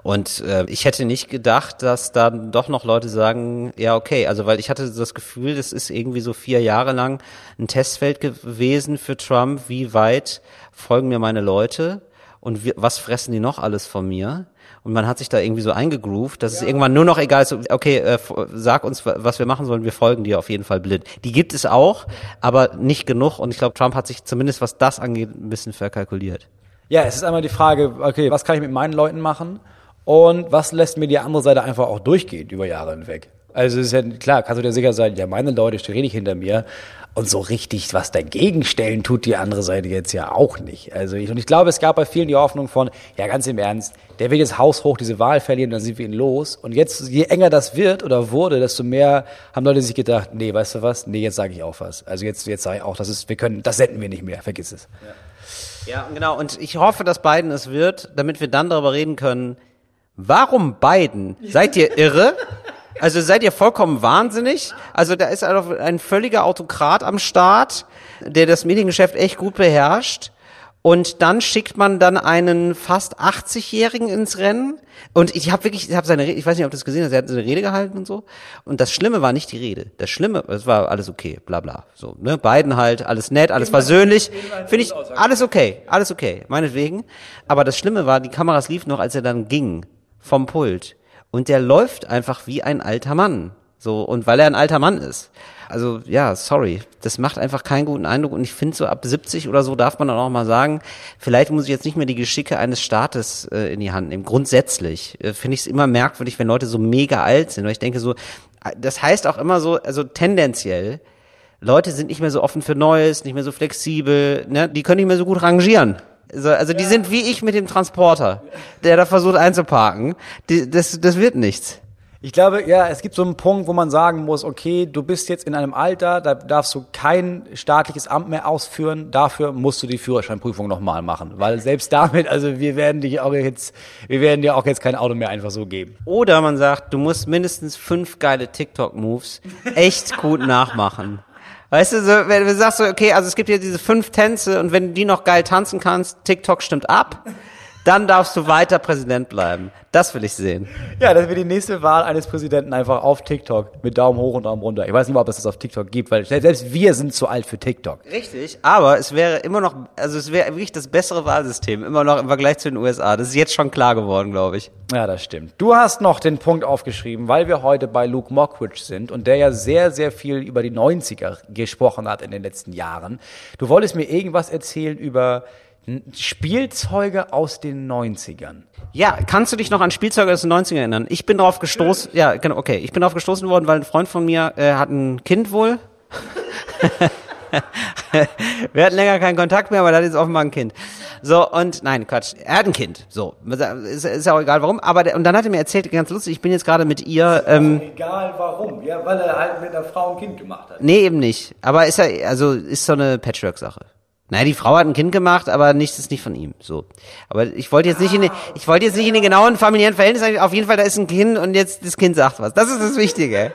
Und äh, ich hätte nicht gedacht, dass dann doch noch Leute sagen, ja okay, also weil ich hatte das Gefühl, das ist irgendwie so vier Jahre lang ein Testfeld gewesen für Trump, wie weit folgen mir meine Leute und wie, was fressen die noch alles von mir? Und man hat sich da irgendwie so eingegroovt, dass es irgendwann nur noch egal ist, okay, äh, sag uns, wa- was wir machen sollen, wir folgen dir auf jeden Fall blind. Die gibt es auch, aber nicht genug. Und ich glaube, Trump hat sich zumindest, was das angeht, ein bisschen verkalkuliert. Ja, es ist einmal die Frage, okay, was kann ich mit meinen Leuten machen und was lässt mir die andere Seite einfach auch durchgehen über Jahre hinweg. Also es ist ja klar, kannst du dir sicher sein, ja, meine Leute stehen nicht hinter mir und so richtig was dagegen stellen tut die andere Seite jetzt ja auch nicht. Also ich, und ich glaube, es gab bei vielen die Hoffnung von, ja, ganz im Ernst, der wird jetzt haushoch diese Wahl verlieren, dann sind wir ihn los. Und jetzt, je enger das wird oder wurde, desto mehr haben Leute sich gedacht, nee, weißt du was, nee, jetzt sage ich auch was. Also jetzt, jetzt sage ich auch, das ist, wir können, das senden wir nicht mehr, vergiss es. Ja, genau. Und ich hoffe, dass Biden es wird, damit wir dann darüber reden können, warum Biden? *laughs* Seid ihr irre? Also seid ihr vollkommen wahnsinnig? Also da ist einfach ein völliger Autokrat am Start, der das Mediengeschäft echt gut beherrscht. Und dann schickt man dann einen fast 80-Jährigen ins Rennen. Und ich habe wirklich, ich habe seine, Rede, ich weiß nicht, ob du das gesehen hast, er hat seine Rede gehalten und so. Und das Schlimme war nicht die Rede. Das Schlimme, es war alles okay, bla bla. So, ne, beiden halt, alles nett, alles versöhnlich. Finde ich, alles okay, alles okay, meinetwegen. Aber das Schlimme war, die Kameras liefen noch, als er dann ging vom Pult. Und der läuft einfach wie ein alter Mann. So, und weil er ein alter Mann ist. Also ja, sorry, das macht einfach keinen guten Eindruck und ich finde so ab 70 oder so darf man dann auch mal sagen, vielleicht muss ich jetzt nicht mehr die Geschicke eines Staates äh, in die Hand nehmen. Grundsätzlich äh, finde ich es immer merkwürdig, wenn Leute so mega alt sind, weil ich denke so, äh, das heißt auch immer so, also tendenziell, Leute sind nicht mehr so offen für Neues, nicht mehr so flexibel, ne? die können nicht mehr so gut rangieren. So, also die sind wie ich mit dem Transporter, der da versucht einzuparken. Die, das, das wird nichts. Ich glaube, ja, es gibt so einen Punkt, wo man sagen muss, okay, du bist jetzt in einem Alter, da darfst du kein staatliches Amt mehr ausführen, dafür musst du die Führerscheinprüfung nochmal machen. Weil selbst damit, also wir werden dich auch jetzt, wir werden dir auch jetzt kein Auto mehr einfach so geben. Oder man sagt, du musst mindestens fünf geile TikTok-Moves echt gut *laughs* nachmachen. Weißt du, so, wenn du sagst so, okay, also es gibt hier diese fünf Tänze und wenn du die noch geil tanzen kannst, TikTok stimmt ab, dann darfst du weiter Präsident bleiben. Das will ich sehen. Ja, das wird die nächste Wahl eines Präsidenten einfach auf TikTok mit Daumen hoch und Daumen runter. Ich weiß nicht mal, ob es das auf TikTok gibt, weil selbst wir sind zu alt für TikTok. Richtig, aber es wäre immer noch, also es wäre wirklich das bessere Wahlsystem, immer noch im Vergleich zu den USA. Das ist jetzt schon klar geworden, glaube ich. Ja, das stimmt. Du hast noch den Punkt aufgeschrieben, weil wir heute bei Luke Mockridge sind und der ja sehr, sehr viel über die 90er gesprochen hat in den letzten Jahren. Du wolltest mir irgendwas erzählen über Spielzeuge aus den 90ern. Ja, kannst du dich noch an Spielzeuge aus den 90ern erinnern? Ich bin drauf gestoßen, ja, genau, okay. Ich bin drauf gestoßen worden, weil ein Freund von mir äh, hat ein Kind wohl. *laughs* Wir hatten länger keinen Kontakt mehr, aber der hat jetzt offenbar ein Kind. So, und nein, Quatsch, er hat ein Kind. So, ist, ist ja auch egal warum. Aber der, und dann hat er mir erzählt, ganz lustig, ich bin jetzt gerade mit ihr. Ähm, Egal warum, ja, weil er halt mit einer Frau ein Kind gemacht hat. nee, eben nicht. Aber ist ja, also ist so eine Patchwork-Sache. Naja, die Frau hat ein Kind gemacht, aber nichts ist nicht von ihm. So. Aber ich wollte jetzt nicht in den, ich wollte jetzt nicht in den genauen familiären Verhältnissen, auf jeden Fall, da ist ein Kind und jetzt das Kind sagt was. Das ist das Wichtige.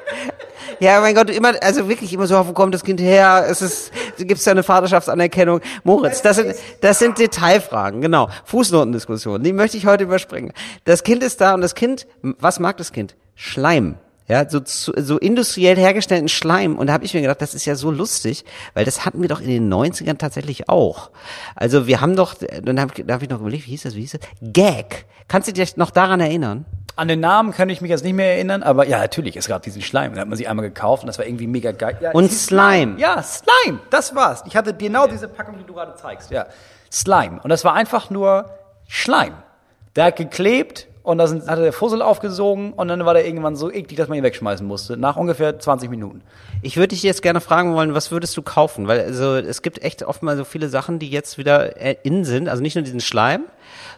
Ja, mein Gott, immer, also wirklich immer so, wo kommt das Kind her? Es ist, gibt's da eine Vaterschaftsanerkennung? Moritz, das sind, das sind Detailfragen, genau. Fußnotendiskussionen, die möchte ich heute überspringen. Das Kind ist da und das Kind, was mag das Kind? Schleim. Ja, so, so industriell hergestellten Schleim. Und da habe ich mir gedacht, das ist ja so lustig, weil das hatten wir doch in den 90ern tatsächlich auch. Also wir haben doch, dann habe hab ich noch überlegt, wie hieß das, wie hieß das? Gag. Kannst du dich noch daran erinnern? An den Namen kann ich mich jetzt nicht mehr erinnern, aber ja, natürlich, es gab diesen Schleim. Den hat man sich einmal gekauft und das war irgendwie mega geil. Ja, Und Slime. Ja, Slime, das war's. Ich hatte genau diese Packung, die du gerade zeigst. Ja, Slime. Und das war einfach nur Schleim. Der hat geklebt und da sind, hatte der Fussel aufgesogen und dann war der irgendwann so eklig, dass man ihn wegschmeißen musste. Nach ungefähr 20 Minuten. Ich würde dich jetzt gerne fragen wollen, was würdest du kaufen? Weil also es gibt echt oft mal so viele Sachen, die jetzt wieder äh, in sind. Also nicht nur diesen Schleim,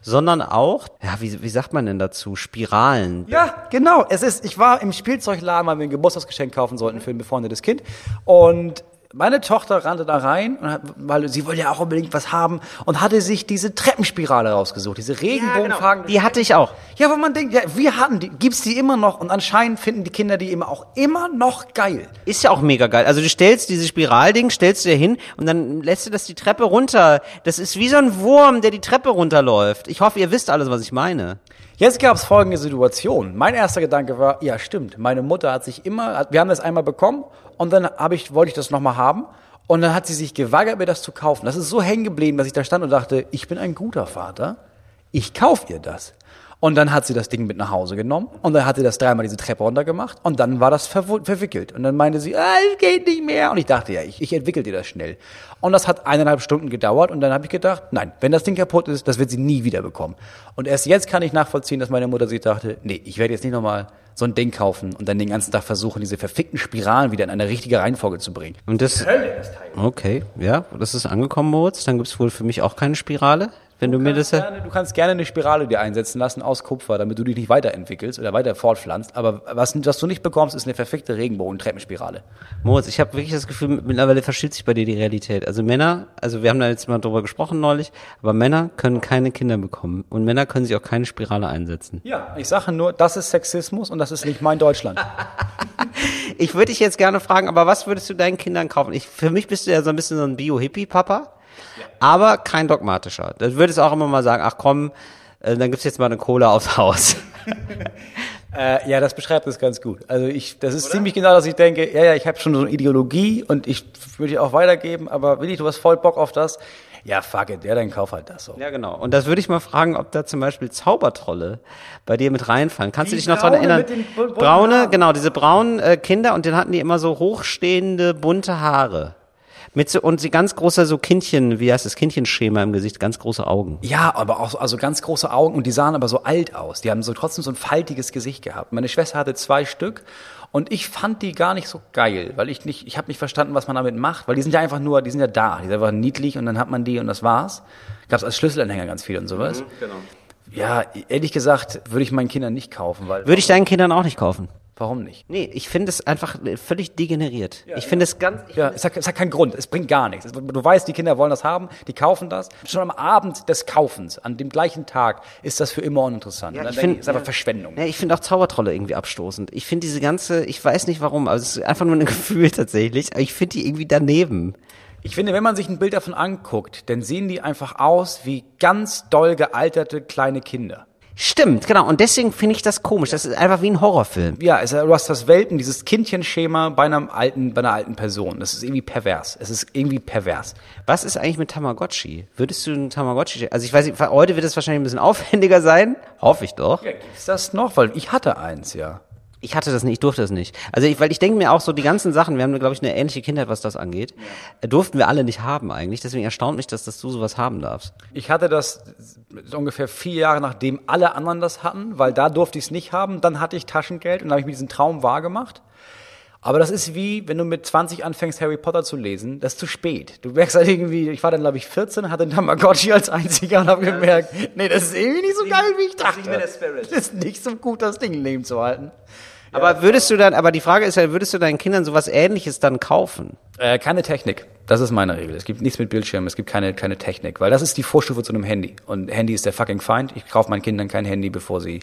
sondern auch, ja, wie, wie sagt man denn dazu? Spiralen. Ja, genau. Es ist, ich war im Spielzeugladen, weil wir ein Geburtstagsgeschenk kaufen sollten für ein befreundetes Kind. Und meine Tochter rannte da rein, hat, weil sie wollte ja auch unbedingt was haben und hatte sich diese Treppenspirale rausgesucht, diese Regenbogenfarben. Die hatte ich auch. Ja, wo man denkt, ja, wir hatten die, gibt's die immer noch und anscheinend finden die Kinder die immer auch immer noch geil. Ist ja auch mega geil. Also du stellst diese Spiralding, stellst du dir hin und dann lässt du das die Treppe runter. Das ist wie so ein Wurm, der die Treppe runterläuft. Ich hoffe, ihr wisst alles, was ich meine. Jetzt gab es folgende Situation. Mein erster Gedanke war, ja stimmt, meine Mutter hat sich immer, wir haben das einmal bekommen und dann habe ich, wollte ich das nochmal haben und dann hat sie sich geweigert, mir das zu kaufen. Das ist so hängen geblieben, dass ich da stand und dachte, ich bin ein guter Vater, ich kauf ihr das. Und dann hat sie das Ding mit nach Hause genommen und dann hat sie das dreimal diese Treppe runter gemacht und dann war das verwickelt. Und dann meinte sie, ah, es geht nicht mehr. Und ich dachte, ja, ich, ich entwickel dir das schnell. Und das hat eineinhalb Stunden gedauert und dann habe ich gedacht, nein, wenn das Ding kaputt ist, das wird sie nie wieder bekommen. Und erst jetzt kann ich nachvollziehen, dass meine Mutter sich dachte, nee, ich werde jetzt nicht nochmal so ein Ding kaufen und dann den ganzen Tag versuchen, diese verfickten Spiralen wieder in eine richtige Reihenfolge zu bringen. Und das. Okay, ja, das ist angekommen, Moritz. Dann gibt's wohl für mich auch keine Spirale. Wenn du, mir das. Gerne, du kannst gerne eine Spirale dir einsetzen lassen aus Kupfer, damit du dich nicht weiterentwickelst oder weiter fortpflanzt. Aber was, was du nicht bekommst, ist eine perfekte Regenbogen-Treppenspirale. Moritz, ich habe wirklich das Gefühl, mittlerweile verschiebt sich bei dir die Realität. Also Männer, also wir haben da jetzt mal drüber gesprochen neulich, aber Männer können keine Kinder bekommen und Männer können sich auch keine Spirale einsetzen. Ja, ich sage nur, das ist Sexismus und das ist nicht mein Deutschland. *laughs* Ich würde dich jetzt gerne fragen, aber was würdest du deinen Kindern kaufen? Ich, für mich bist du ja so ein bisschen so ein Bio-Hippie-Papa. Aber kein dogmatischer. Da würde es auch immer mal sagen, ach komm, äh, dann gibt's jetzt mal eine Cola aufs Haus. *laughs* *laughs* Äh, ja, das beschreibt es ganz gut. Also ich, das ist ziemlich genau, dass ich denke, ja, ja, ich habe schon so eine Ideologie und ich würde die auch weitergeben, aber Willi, du hast voll Bock auf das. Ja, fuck it, ja, dann kauf halt das so. Ja, genau. Und das würde ich mal fragen, ob da zum Beispiel Zaubertrolle bei dir mit reinfallen. Kannst du Die dich noch dran erinnern? den Braune, genau, diese braunen äh, Kinder und dann hatten die immer so hochstehende, bunte Haare. Mit so, und sie ganz großer so Kindchen, wie heißt das, Kindchenschema im Gesicht, ganz große Augen. Ja, aber auch so- also ganz große Augen und die sahen aber so alt aus. Die haben so trotzdem so ein faltiges Gesicht gehabt. Meine Schwester hatte zwei Stück und ich fand die gar nicht so geil, weil ich nicht, ich habe nicht verstanden, was man damit macht, weil die sind ja einfach nur, die sind ja da, die sind einfach niedlich und dann hat man die und das war's. Gab's als Schlüsselanhänger ganz viel und sowas. genau. Ja, ehrlich gesagt würde ich meinen Kindern nicht kaufen, weil Würde ich deinen Kindern auch nicht kaufen. Warum nicht? Nee, ich finde es einfach äh, völlig degeneriert. ich finde es ganz, Ja, es hat, es hat keinen Grund, es bringt gar nichts. Du weißt, die Kinder wollen das haben, die kaufen das. Schon am Abend des Kaufens, an dem gleichen Tag, ist das für immer uninteressant. Ja, ich denke find- ich, ist einfach ja. Verschwendung. Ja, ich finde auch Zaubertrolle irgendwie abstoßend. Ich finde diese ganze, ich weiß nicht warum, aber es ist einfach nur ein *laughs* Gefühl tatsächlich, aber ich finde die irgendwie daneben. Ich finde, wenn man sich ein Bild davon anguckt, dann sehen die einfach aus wie ganz doll gealterte kleine Kinder. Stimmt, genau. Und deswegen finde ich das komisch. Das ist einfach wie ein Horrorfilm. Ja, es, du hast das Welpen, dieses Kindchenschema bei einem alten, bei einer alten Person. Das ist irgendwie pervers. Es ist irgendwie pervers. Was ist eigentlich mit Tamagotchi? Würdest du ein Tamagotchi, also ich weiß nicht, heute wird es wahrscheinlich ein bisschen *laughs* aufwendiger sein. Hoffe ich doch. Ist das noch? Weil ich hatte eins, ja. Ich hatte das nicht, ich durfte das nicht. Also ich, weil ich denke mir auch so die ganzen Sachen, wir haben glaube ich eine ähnliche Kindheit, was das angeht, äh, durften wir alle nicht haben eigentlich. Deswegen erstaunt mich, dass, dass du sowas haben darfst. Ich hatte das ungefähr vier Jahre, nachdem alle anderen das hatten, weil da durfte ich es nicht haben. Dann hatte ich Taschengeld und habe ich mir diesen Traum wahrgemacht. Aber das ist wie, wenn du mit 20 anfängst, Harry Potter zu lesen, das ist zu spät. Du merkst halt irgendwie, ich war dann, glaube ich, 14, hatte einen Tamagotchi als einziger und habe gemerkt, nee, das ist irgendwie nicht so geil, wie ich dachte. Das ist nicht so gut, das Ding im Leben zu halten. Aber würdest du dann, aber die Frage ist ja, würdest du deinen Kindern sowas ähnliches dann kaufen? Äh, keine Technik. Das ist meine Regel. Es gibt nichts mit Bildschirm, es gibt keine, keine Technik, weil das ist die Vorstufe zu einem Handy. Und Handy ist der fucking Feind. Ich kaufe meinen Kindern kein Handy, bevor sie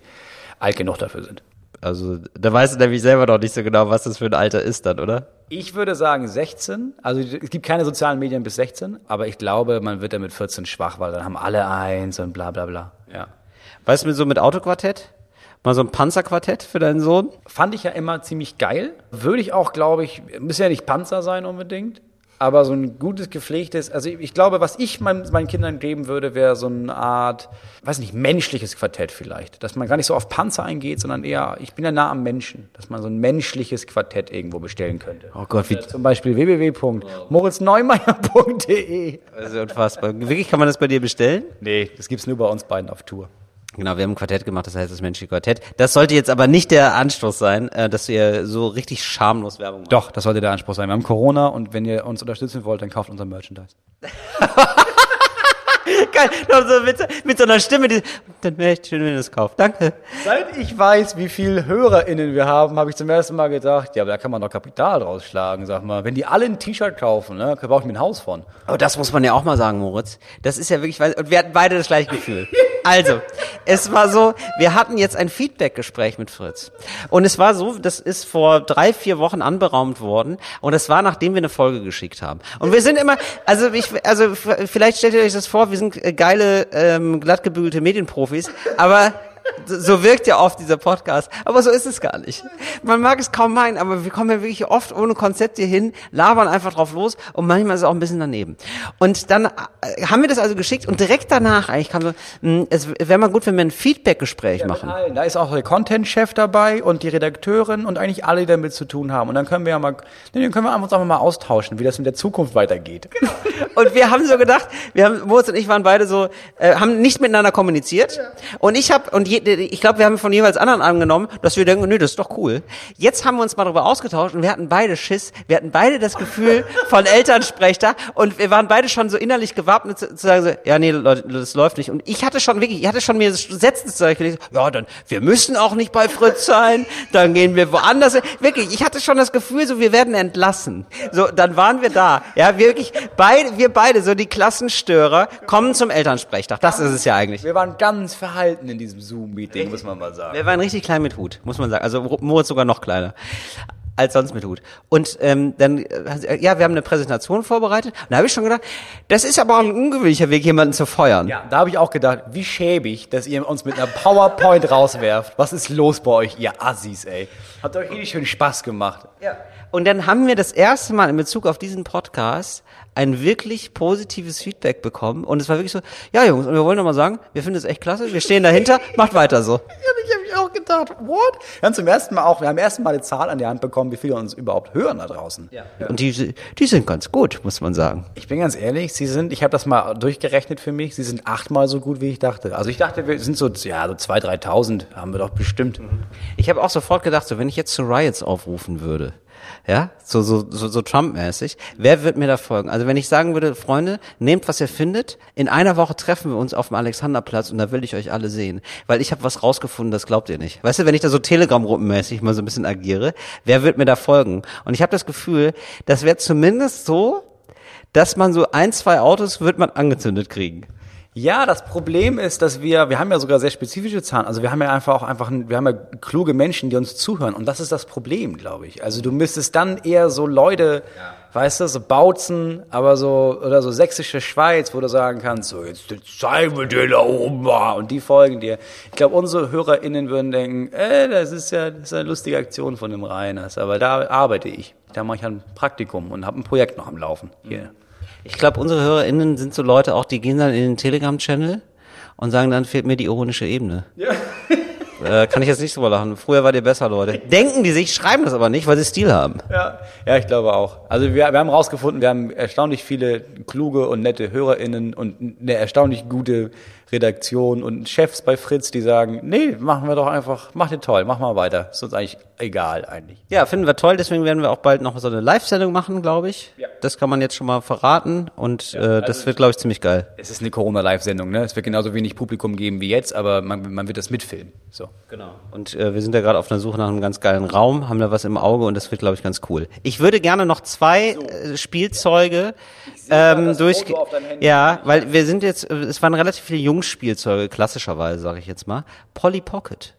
alt genug dafür sind. Also, da weißt du nämlich selber noch nicht so genau, was das für ein Alter ist dann, oder? Ich würde sagen 16. Also es gibt keine sozialen Medien bis 16, aber ich glaube, man wird dann mit 14 schwach, weil dann haben alle eins und bla bla bla. Ja. Weißt du, so mit Autoquartett? Mal so ein Panzerquartett für deinen Sohn? Fand ich ja immer ziemlich geil. Würde ich auch, glaube ich, müssen ja nicht Panzer sein unbedingt, aber so ein gutes, gepflegtes, also ich, ich glaube, was ich meinen, meinen Kindern geben würde, wäre so eine Art, weiß nicht, menschliches Quartett vielleicht. Dass man gar nicht so auf Panzer eingeht, sondern eher, ich bin ja nah am Menschen, dass man so ein menschliches Quartett irgendwo bestellen könnte. Oh Gott, wie, Zum Beispiel www.moritzneumeier.de. also unfassbar. Wirklich, kann man das bei dir bestellen? Nee, das gibt's nur bei uns beiden auf Tour. Genau, wir haben ein Quartett gemacht, das heißt das menschliche Quartett. Das sollte jetzt aber nicht der Anstoß sein, äh, dass ihr so richtig schamlos Werbung macht. Doch, das sollte der Anspruch sein. Wir haben Corona und wenn ihr uns unterstützen wollt, dann kauft unser Merchandise. *laughs* Geil, noch so mit, mit so einer Stimme, die, dann wäre echt schön, wenn ihr das kauft. Danke. Seit ich weiß, wie viel HörerInnen wir haben, habe ich zum ersten Mal gedacht, ja, aber da kann man doch Kapital draus schlagen, sag mal. Wenn die alle ein T-Shirt kaufen, ne, brauche ich mir ein Haus von. Aber das muss man ja auch mal sagen, Moritz. Das ist ja wirklich, und wir hatten beide das gleiche Gefühl. Also, es war so, wir hatten jetzt ein Feedback-Gespräch mit Fritz. Und es war so, das ist vor drei, vier Wochen anberaumt worden. Und es war, nachdem wir eine Folge geschickt haben. Und wir sind immer, also ich, also vielleicht stellt ihr euch das vor, wir sind geile, ähm, glattgebügelte Medienprofis, aber so- wirkt ja oft dieser Podcast, aber so ist es gar nicht. Man mag es kaum meinen, aber wir kommen ja wirklich oft ohne Konzept hier hin, labern einfach drauf los und manchmal ist es auch ein bisschen daneben. Und dann äh, haben wir das also geschickt und direkt danach eigentlich kam so, mh, es wäre mal gut, wenn wir ein Feedback-Gespräch machen. Mit allen. Da ist auch der Content-Chef dabei und die Redakteurin und eigentlich alle, die damit zu tun haben. Und dann können wir ja mal, nee, dann können wir uns einfach mal austauschen, wie das in der Zukunft weitergeht. Und wir haben so gedacht, wir haben, Moritz und ich waren beide so, äh, haben nicht miteinander kommuniziert. Und ich habe, und je, ich glaube, wir haben von jeweils anderen angenommen, dass wir denken, nö, das ist doch cool. Jetzt haben wir uns mal darüber ausgetauscht und wir hatten beide Schiss. Wir hatten beide das Gefühl *laughs* von Elternsprecher und wir waren beide schon so innerlich gewappnet zu, zu sagen so, ja, nee, Leute, das läuft nicht. Und ich hatte schon wirklich, ich hatte schon mir Sätze zurechtgelegt, ja, dann, wir müssen auch nicht bei Fritz sein, dann gehen wir woanders. hin. Wirklich, ich hatte schon das Gefühl, so, wir werden entlassen. So, dann waren wir da. Ja, wirklich, beide, wir beide, so die Klassenstörer, kommen zum Elternsprechtag. Das ist es ja eigentlich. Wir waren ganz verhalten in diesem Zoom-Meeting, muss man mal sagen. Wir waren richtig klein mit Hut, muss man sagen. Also Moritz sogar noch kleiner. als sonst mit Hut. Und ähm, dann, äh, ja, wir haben eine Präsentation vorbereitet. Und da habe ich schon gedacht, das ist aber auch ein ungewöhnlicher Weg, jemanden zu feuern. Ja, da habe ich auch gedacht, wie schäbig, dass ihr uns mit einer PowerPoint rauswerft. Was ist los bei euch, ihr Assis, ey? Hat euch richtig schön Spaß gemacht. Ja. Und dann haben wir das erste Mal in Bezug auf diesen Podcast ein wirklich positives Feedback bekommen. Und es war wirklich so, ja Jungs, und wir wollen nochmal sagen, wir finden es echt klasse, wir stehen dahinter, *laughs* macht weiter so. Ja, ich habe mich auch gedacht, what? Wir haben zum ersten Mal auch, wir haben ersten Mal eine Zahl an die Hand bekommen, wie viele uns überhaupt hören da draußen. Ja. Und die, die sind ganz gut, muss man sagen. Ich bin ganz ehrlich, sie sind, ich habe das mal durchgerechnet für mich, sie sind achtmal so gut, wie ich dachte. Also ich dachte, wir sind so, ja, so 2.000, 3.000 haben wir doch bestimmt. Ich habe auch sofort gedacht, so wenn ich jetzt zu Riots aufrufen würde, ja, so so so, so Trump-mäßig, wer wird mir da folgen? Also wenn ich sagen würde, Freunde, nehmt was ihr findet, in einer Woche treffen wir uns auf dem Alexanderplatz und da will ich euch alle sehen, weil ich habe was rausgefunden, das glaubt ihr nicht. Weißt du, wenn ich da so Telegram-Gruppenmäßig mal so ein bisschen agiere, wer wird mir da folgen? Und ich habe das Gefühl, das wäre zumindest so, dass man so ein, zwei Autos wird man angezündet kriegen. Ja, das Problem ist, dass wir, wir haben ja sogar sehr spezifische Zahlen. Also wir haben ja einfach auch einfach, wir haben ja kluge Menschen, die uns zuhören. Und das ist das Problem, glaube ich. Also du müsstest dann eher so Leute, weißt du, so Bautzen, aber so, oder so sächsische Schweiz, wo du sagen kannst, so jetzt, jetzt zeigen wir dir da oben mal. Und die folgen dir. Ich glaube, unsere HörerInnen würden denken, äh, das ist ja, das ist eine lustige Aktion von dem Reiners. Aber da arbeite ich. Da mache ich ein Praktikum und habe ein Projekt noch am Laufen. Hier. Ich glaube, unsere HörerInnen sind so Leute auch, die gehen dann in den Telegram-Channel und sagen, dann fehlt mir die ironische Ebene. Ja. *laughs* äh, kann ich jetzt nicht so lachen. Früher war ihr besser, Leute. Denken die sich, schreiben das aber nicht, weil sie Stil haben. Ja, ja ich glaube auch. Also wir, wir haben rausgefunden, wir haben erstaunlich viele kluge und nette HörerInnen und eine erstaunlich gute Redaktion und Chefs bei Fritz, die sagen, nee, machen wir doch einfach, macht ihr toll, mach mal weiter. Ist uns eigentlich egal eigentlich. Ja, finden wir toll, deswegen werden wir auch bald noch so eine Live-Sendung machen, glaube ich. Ja. Das kann man jetzt schon mal verraten und äh, das wird, glaube ich, ziemlich geil. Es ist eine Corona-Live-Sendung, ne? Es wird genauso wenig Publikum geben wie jetzt, aber man, man wird das mitfilmen. So. Genau. Und äh, wir sind ja gerade auf einer Suche nach einem ganz geilen Raum, haben da was im Auge und das wird, glaube ich, ganz cool. Ich würde gerne noch zwei äh, Spielzeuge ähm, durch. Ja, weil wir sind jetzt, es waren relativ viele Jungspielzeuge, klassischerweise, sage ich jetzt mal. Polly Pocket.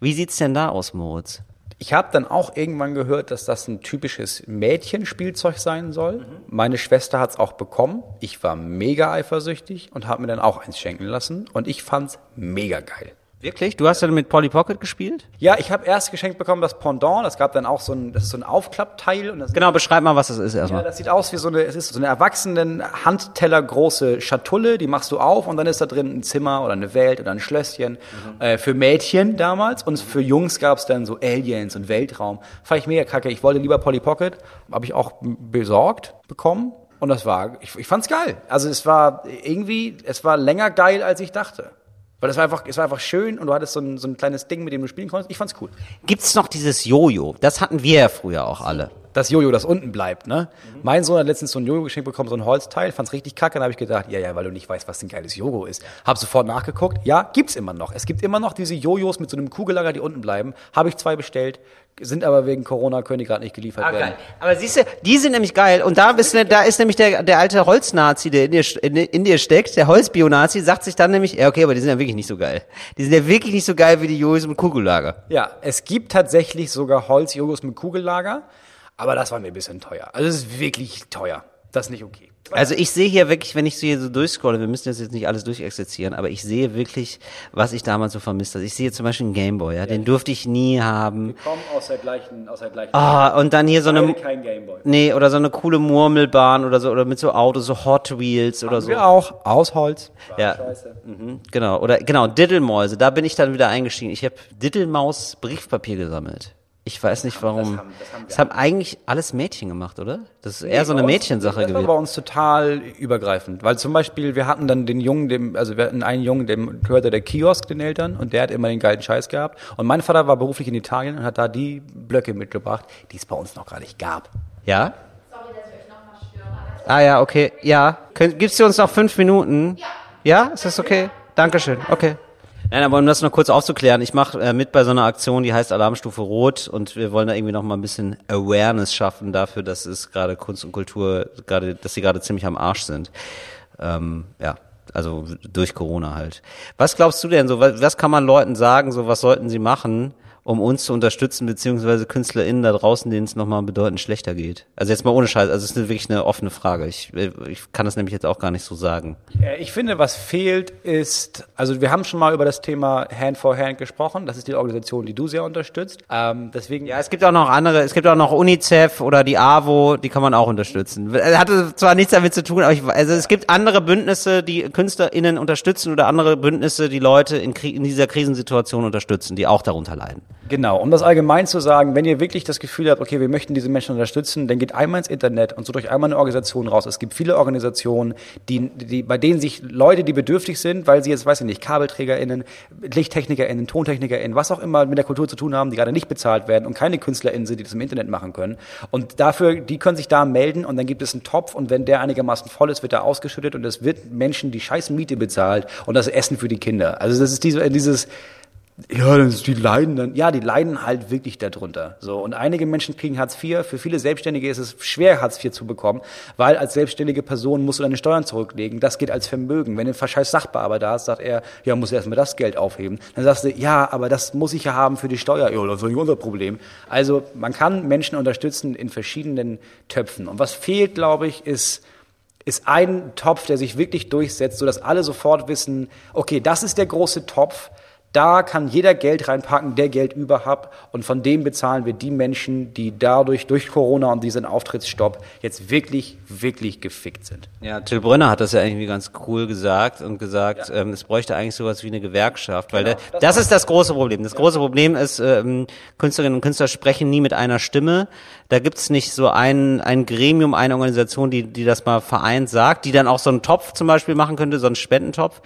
Wie sieht's denn da aus, Moritz? Ich habe dann auch irgendwann gehört, dass das ein typisches Mädchenspielzeug sein soll. Meine Schwester hat's auch bekommen. Ich war mega eifersüchtig und habe mir dann auch eins schenken lassen. Und ich fand's mega geil. Wirklich? Du hast ja mit Polly Pocket gespielt? Ja, ich habe erst geschenkt bekommen das Pendant. Das gab dann auch so ein, das ist so ein Aufklappteil. Und das Genau, beschreib mal, was das ist Ja, erstmal. das sieht aus wie so eine, es ist so eine erwachsenen Handteller große Schatulle, die machst du auf und dann ist da drin ein Zimmer oder eine Welt oder ein Schlösschen. Äh, für Mädchen damals und für Jungs gab's dann so Aliens und Weltraum. Fand ich mega kacke. Ich wollte lieber Polly Pocket, habe ich auch besorgt bekommen und das war, ich, ich fand's geil. Also es war irgendwie, es war länger geil, als ich dachte. Weil es war einfach, es war einfach schön und du hattest so ein, so ein kleines Ding, mit dem du spielen konntest. Ich fand's cool. Gibt's noch dieses Jojo? Das hatten wir ja früher auch alle. Das Jojo, das unten bleibt, ne? Mein Sohn hat letztens so ein Jojo geschenkt bekommen, so ein Holzteil, fand's richtig kacke, dann habe ich gedacht, ja, ja, weil du nicht weißt, was ein geiles Jojo ist. Hab sofort nachgeguckt, ja, gibt's immer noch. Es gibt immer noch diese Jojos mit so einem Kugellager, die unten bleiben. Habe ich zwei bestellt, sind aber wegen Corona, können die gerade nicht geliefert werden. Aber siehst du, die sind nämlich geil. Und da, bist, du- da ist nämlich der, der alte Holznazi, der in dir, in, in dir steckt, der Holzbionazi, sagt sich dann nämlich, ja, okay, aber die sind ja wirklich nicht so geil. Die sind ja wirklich nicht so geil wie die Jojos mit Kugellager. Ja, es gibt tatsächlich sogar Holzjogos mit Kugellager, aber das war mir ein bisschen teuer. Also es ist wirklich teuer. Das ist nicht okay. Also ich sehe hier wirklich, wenn ich so hier so durchscrolle, wir müssen das jetzt nicht alles durchexerzieren, aber ich sehe wirklich, was ich damals so vermisst habe. Ich sehe zum Beispiel einen Gameboy, ja, den durfte ich nie haben. Kommen aus der gleichen, aus der gleichen. Ah, und dann hier so eine, kein Gameboy. nee, oder so eine coole Murmelbahn oder so, oder mit so Autos, so Hot Wheels oder so. Wir auch aus Holz. Ja, mhm, genau. Oder genau, Diddlemäuse, da bin ich dann wieder eingestiegen. Ich habe Diddlemaus Briefpapier gesammelt. Ich weiß nicht warum. haben- das haben Das haben eigentlich alles Mädchen gemacht, oder? Das ist eher so eine Mädchensache Das war gewesen. bei uns total übergreifend, weil zum Beispiel wir hatten dann den Jungen, dem, also wir hatten einen Jungen, dem gehörte der Kiosk den Eltern und der hat immer den geilen Scheiß gehabt. Und mein Vater war beruflich in Italien und hat da die Blöcke mitgebracht, die es bei uns noch gar nicht gab. Ja? Sorry, dass ich euch nochmal störe. Ah ja, okay. Ja. Könnt, gibst du uns noch fünf Minuten? Ja. Ja? Ist das okay? Dankeschön. Okay. Nein, aber um das noch kurz aufzuklären, ich mache äh, mit bei so einer Aktion, die heißt Alarmstufe Rot und wir wollen da irgendwie noch mal ein bisschen Awareness schaffen dafür, dass es gerade Kunst und Kultur gerade, dass sie gerade ziemlich am Arsch sind. Ähm, ja, also durch Corona halt. Was glaubst du denn so? Was, was kann man Leuten sagen? So, was sollten sie machen, um uns zu unterstützen, beziehungsweise KünstlerInnen da draußen, denen es nochmal bedeutend schlechter geht? Also jetzt mal ohne Scheiß, also es ist wirklich eine offene Frage. Ich, ich kann das nämlich jetzt auch gar nicht so sagen. Ich finde, was fehlt ist, also wir haben schon mal über das Thema Hand for Hand gesprochen. Das ist die Organisation, die du sehr unterstützt. Ähm, deswegen Ja, es gibt auch noch andere, es gibt auch noch UNICEF oder die AWO, die kann man auch unterstützen. Es Hatte zwar nichts damit zu tun, aber ich, also es gibt andere Bündnisse, die KünstlerInnen unterstützen oder andere Bündnisse, die Leute in, in dieser Krisensituation unterstützen, die auch darunter leiden. Genau, um das allgemein zu sagen, wenn ihr wirklich das Gefühl habt, okay, wir möchten diese Menschen unterstützen, dann geht einmal ins Internet und sucht euch einmal eine Organisation raus. Es gibt viele Organisationen, die, die, bei denen sich Leute, die bedürftig sind, weil sie jetzt, weiß ich nicht, KabelträgerInnen, LichttechnikerInnen, TontechnikerInnen, was auch immer mit der Kultur zu tun haben, die gerade nicht bezahlt werden und keine KünstlerInnen sind, die das im Internet machen können. Und dafür, die können sich da melden und dann gibt es einen Topf und wenn der einigermaßen voll ist, wird er ausgeschüttet und es wird Menschen die scheiß Miete bezahlt und das Essen für die Kinder. Also das ist diese, dieses, ja, die leiden dann. Ja, die leiden halt wirklich darunter. So. Und einige Menschen kriegen Hartz IV. Für viele Selbstständige ist es schwer, Hartz IV zu bekommen, weil als selbstständige Person musst du deine Steuern zurücklegen. Das geht als Vermögen. Wenn du einen Sachbearbeiter hast, sagt er, ja, muss erstmal das Geld aufheben. Dann sagst du, ja, aber das muss ich ja haben für die Steuer. Ja, das ist nicht unser Problem. Also, man kann Menschen unterstützen in verschiedenen Töpfen. Und was fehlt, glaube ich, ist, ist ein Topf, der sich wirklich durchsetzt, sodass alle sofort wissen, okay, das ist der große Topf, da kann jeder Geld reinpacken, der Geld über hat und von dem bezahlen wir die Menschen, die dadurch, durch Corona und diesen Auftrittsstopp jetzt wirklich, wirklich gefickt sind. Ja, Till Brönner hat das ja irgendwie ganz cool gesagt und gesagt, ähm, es bräuchte eigentlich sowas wie eine Gewerkschaft, weil der, das, ist das große Problem. Das große Problem ist, ähm, Künstlerinnen und Künstler sprechen nie mit einer Stimme. Da gibt's nicht so ein, ein Gremium, eine Organisation, die, die das mal vereint sagt, die dann auch so einen Topf zum Beispiel machen könnte, so einen Spendentopf.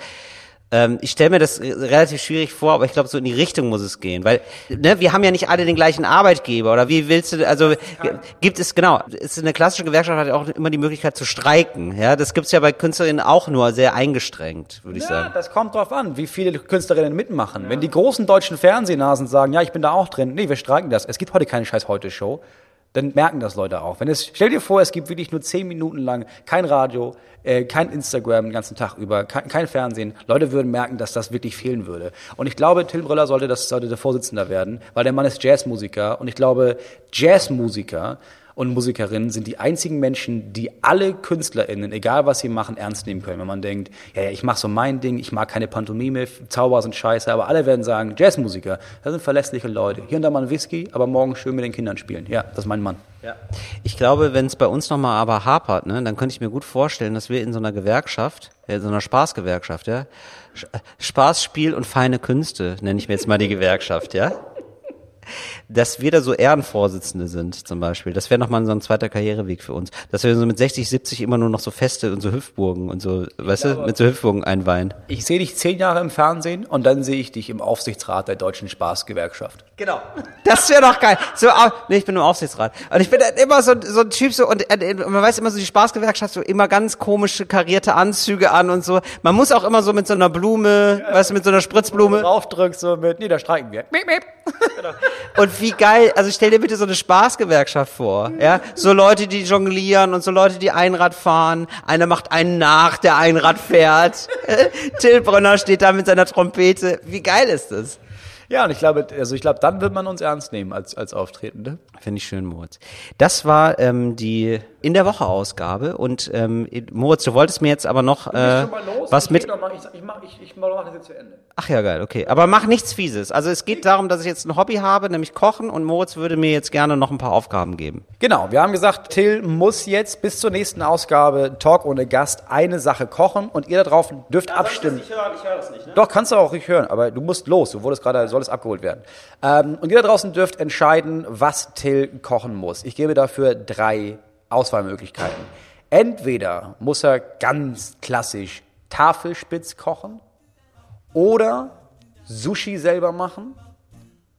Ähm, ich stelle mir das relativ schwierig vor, aber ich glaube, so in die Richtung muss es gehen, weil ne, wir haben ja nicht alle den gleichen Arbeitgeber oder wie willst du, also gibt es genau, ist eine klassische Gewerkschaft hat ja auch immer die Möglichkeit zu streiken, ja, das gibt's ja bei Künstlerinnen auch nur sehr eingestrengt, würde ich Ja, sagen. das kommt drauf an, wie viele Künstlerinnen mitmachen. Wenn die großen deutschen Fernsehnasen sagen, ja, ich bin da auch drin, nee, wir streiken das. Es gibt heute keine scheiß Heute-Show. Dann merken das Leute auch. Wenn es, stell dir vor, es gibt wirklich nur zehn Minuten lang kein Radio, äh, kein Instagram den ganzen Tag über, kein, kein Fernsehen. Leute würden merken, dass das wirklich fehlen würde. Und ich glaube, Till Brüller sollte das sollte der Vorsitzende werden, weil der Mann ist Jazzmusiker und ich glaube, Jazzmusiker und Musikerinnen sind die einzigen Menschen, die alle KünstlerInnen, egal was sie machen, ernst nehmen können. Wenn man denkt, ja, ja ich mache so mein Ding, ich mag keine Pantomime, Zauber sind scheiße, aber alle werden sagen, Jazzmusiker, das sind verlässliche Leute. Hier und da mal ein Whisky, aber morgen schön mit den Kindern spielen. Ja, das ist mein Mann. Ich glaube, wenn es bei uns nochmal aber hapert, ne, dann könnte ich mir gut vorstellen, dass wir in so einer Gewerkschaft, äh, in so einer Spaßgewerkschaft, ja, äh, Spaß, Spiel und feine Künste, nenne ich mir jetzt mal die Gewerkschaft, ja, dass wir da so Ehrenvorsitzende sind zum Beispiel. Das wäre nochmal so ein zweiter Karriereweg für uns. Dass wir so mit 60, 70 immer nur noch so Feste und so Hüpfburgen und so, weißt du, mit so Hüpfburgen einweihen. Ich sehe dich zehn Jahre im Fernsehen und dann sehe ich dich im Aufsichtsrat der Deutschen Spaßgewerkschaft. Genau. Das wäre doch geil. So, nee, ich bin im Aufsichtsrat. Und ich bin dann immer so, so ein Typ so, und äh, man weiß immer so, die Spaßgewerkschaft, so immer ganz komische karierte Anzüge an und so. Man muss auch immer so mit so einer Blume, weißt du, mit so einer Spritzblume. Draufdrückst so mit, nee, da streiken wir. Miep, miep. Und wie geil, also stell dir bitte so eine Spaßgewerkschaft vor, ja? So Leute, die jonglieren und so Leute, die Einrad fahren. Einer macht einen nach, der Einrad fährt. *laughs* Till Brönner steht da mit seiner Trompete. Wie geil ist das? Ja, und ich glaube, also ich glaube, dann wird man uns ernst nehmen als, als Auftretende. Finde ich schön, Moritz. Das war ähm, die in der Woche Ausgabe und ähm, Moritz, du wolltest mir jetzt aber noch äh, was mit. Ich, ich, mach, ich, ich mach das jetzt zu Ende. Ach ja, geil, okay. Aber mach nichts Fieses. Also es geht darum, dass ich jetzt ein Hobby habe, nämlich Kochen und Moritz würde mir jetzt gerne noch ein paar Aufgaben geben. Genau, wir haben gesagt, Till muss jetzt bis zur nächsten Ausgabe Talk ohne Gast eine Sache kochen und ihr da drauf dürft abstimmen. Ich höre ich hör das nicht, ne? Doch, kannst du auch nicht hören, aber du musst los. Du wurdest gerade, solltest abgeholt werden. Ähm, und ihr da draußen dürft entscheiden, was Till kochen muss. Ich gebe dafür drei Auswahlmöglichkeiten. Entweder muss er ganz klassisch Tafelspitz kochen oder Sushi selber machen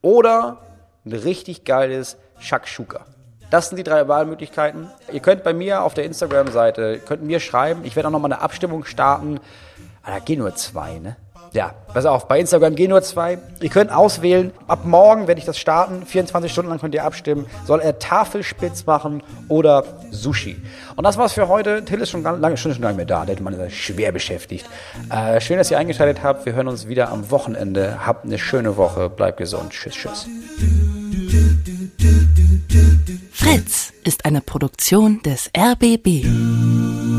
oder ein richtig geiles Shakshuka. Das sind die drei Wahlmöglichkeiten. Ihr könnt bei mir auf der Instagram-Seite, könnt mir schreiben, ich werde auch nochmal eine Abstimmung starten. Ah, da gehen nur zwei, ne? Ja, pass auf, bei Instagram gehen nur zwei. Ihr könnt auswählen. Ab morgen werde ich das starten. 24 Stunden lang könnt ihr abstimmen. Soll er Tafelspitz machen oder Sushi? Und das war's für heute. Till ist schon lange, schon, schon nicht mehr da. Der Mann ist schwer beschäftigt. Äh, schön, dass ihr eingeschaltet habt. Wir hören uns wieder am Wochenende. Habt eine schöne Woche. Bleibt gesund. Tschüss, tschüss. Fritz ist eine Produktion des RBB.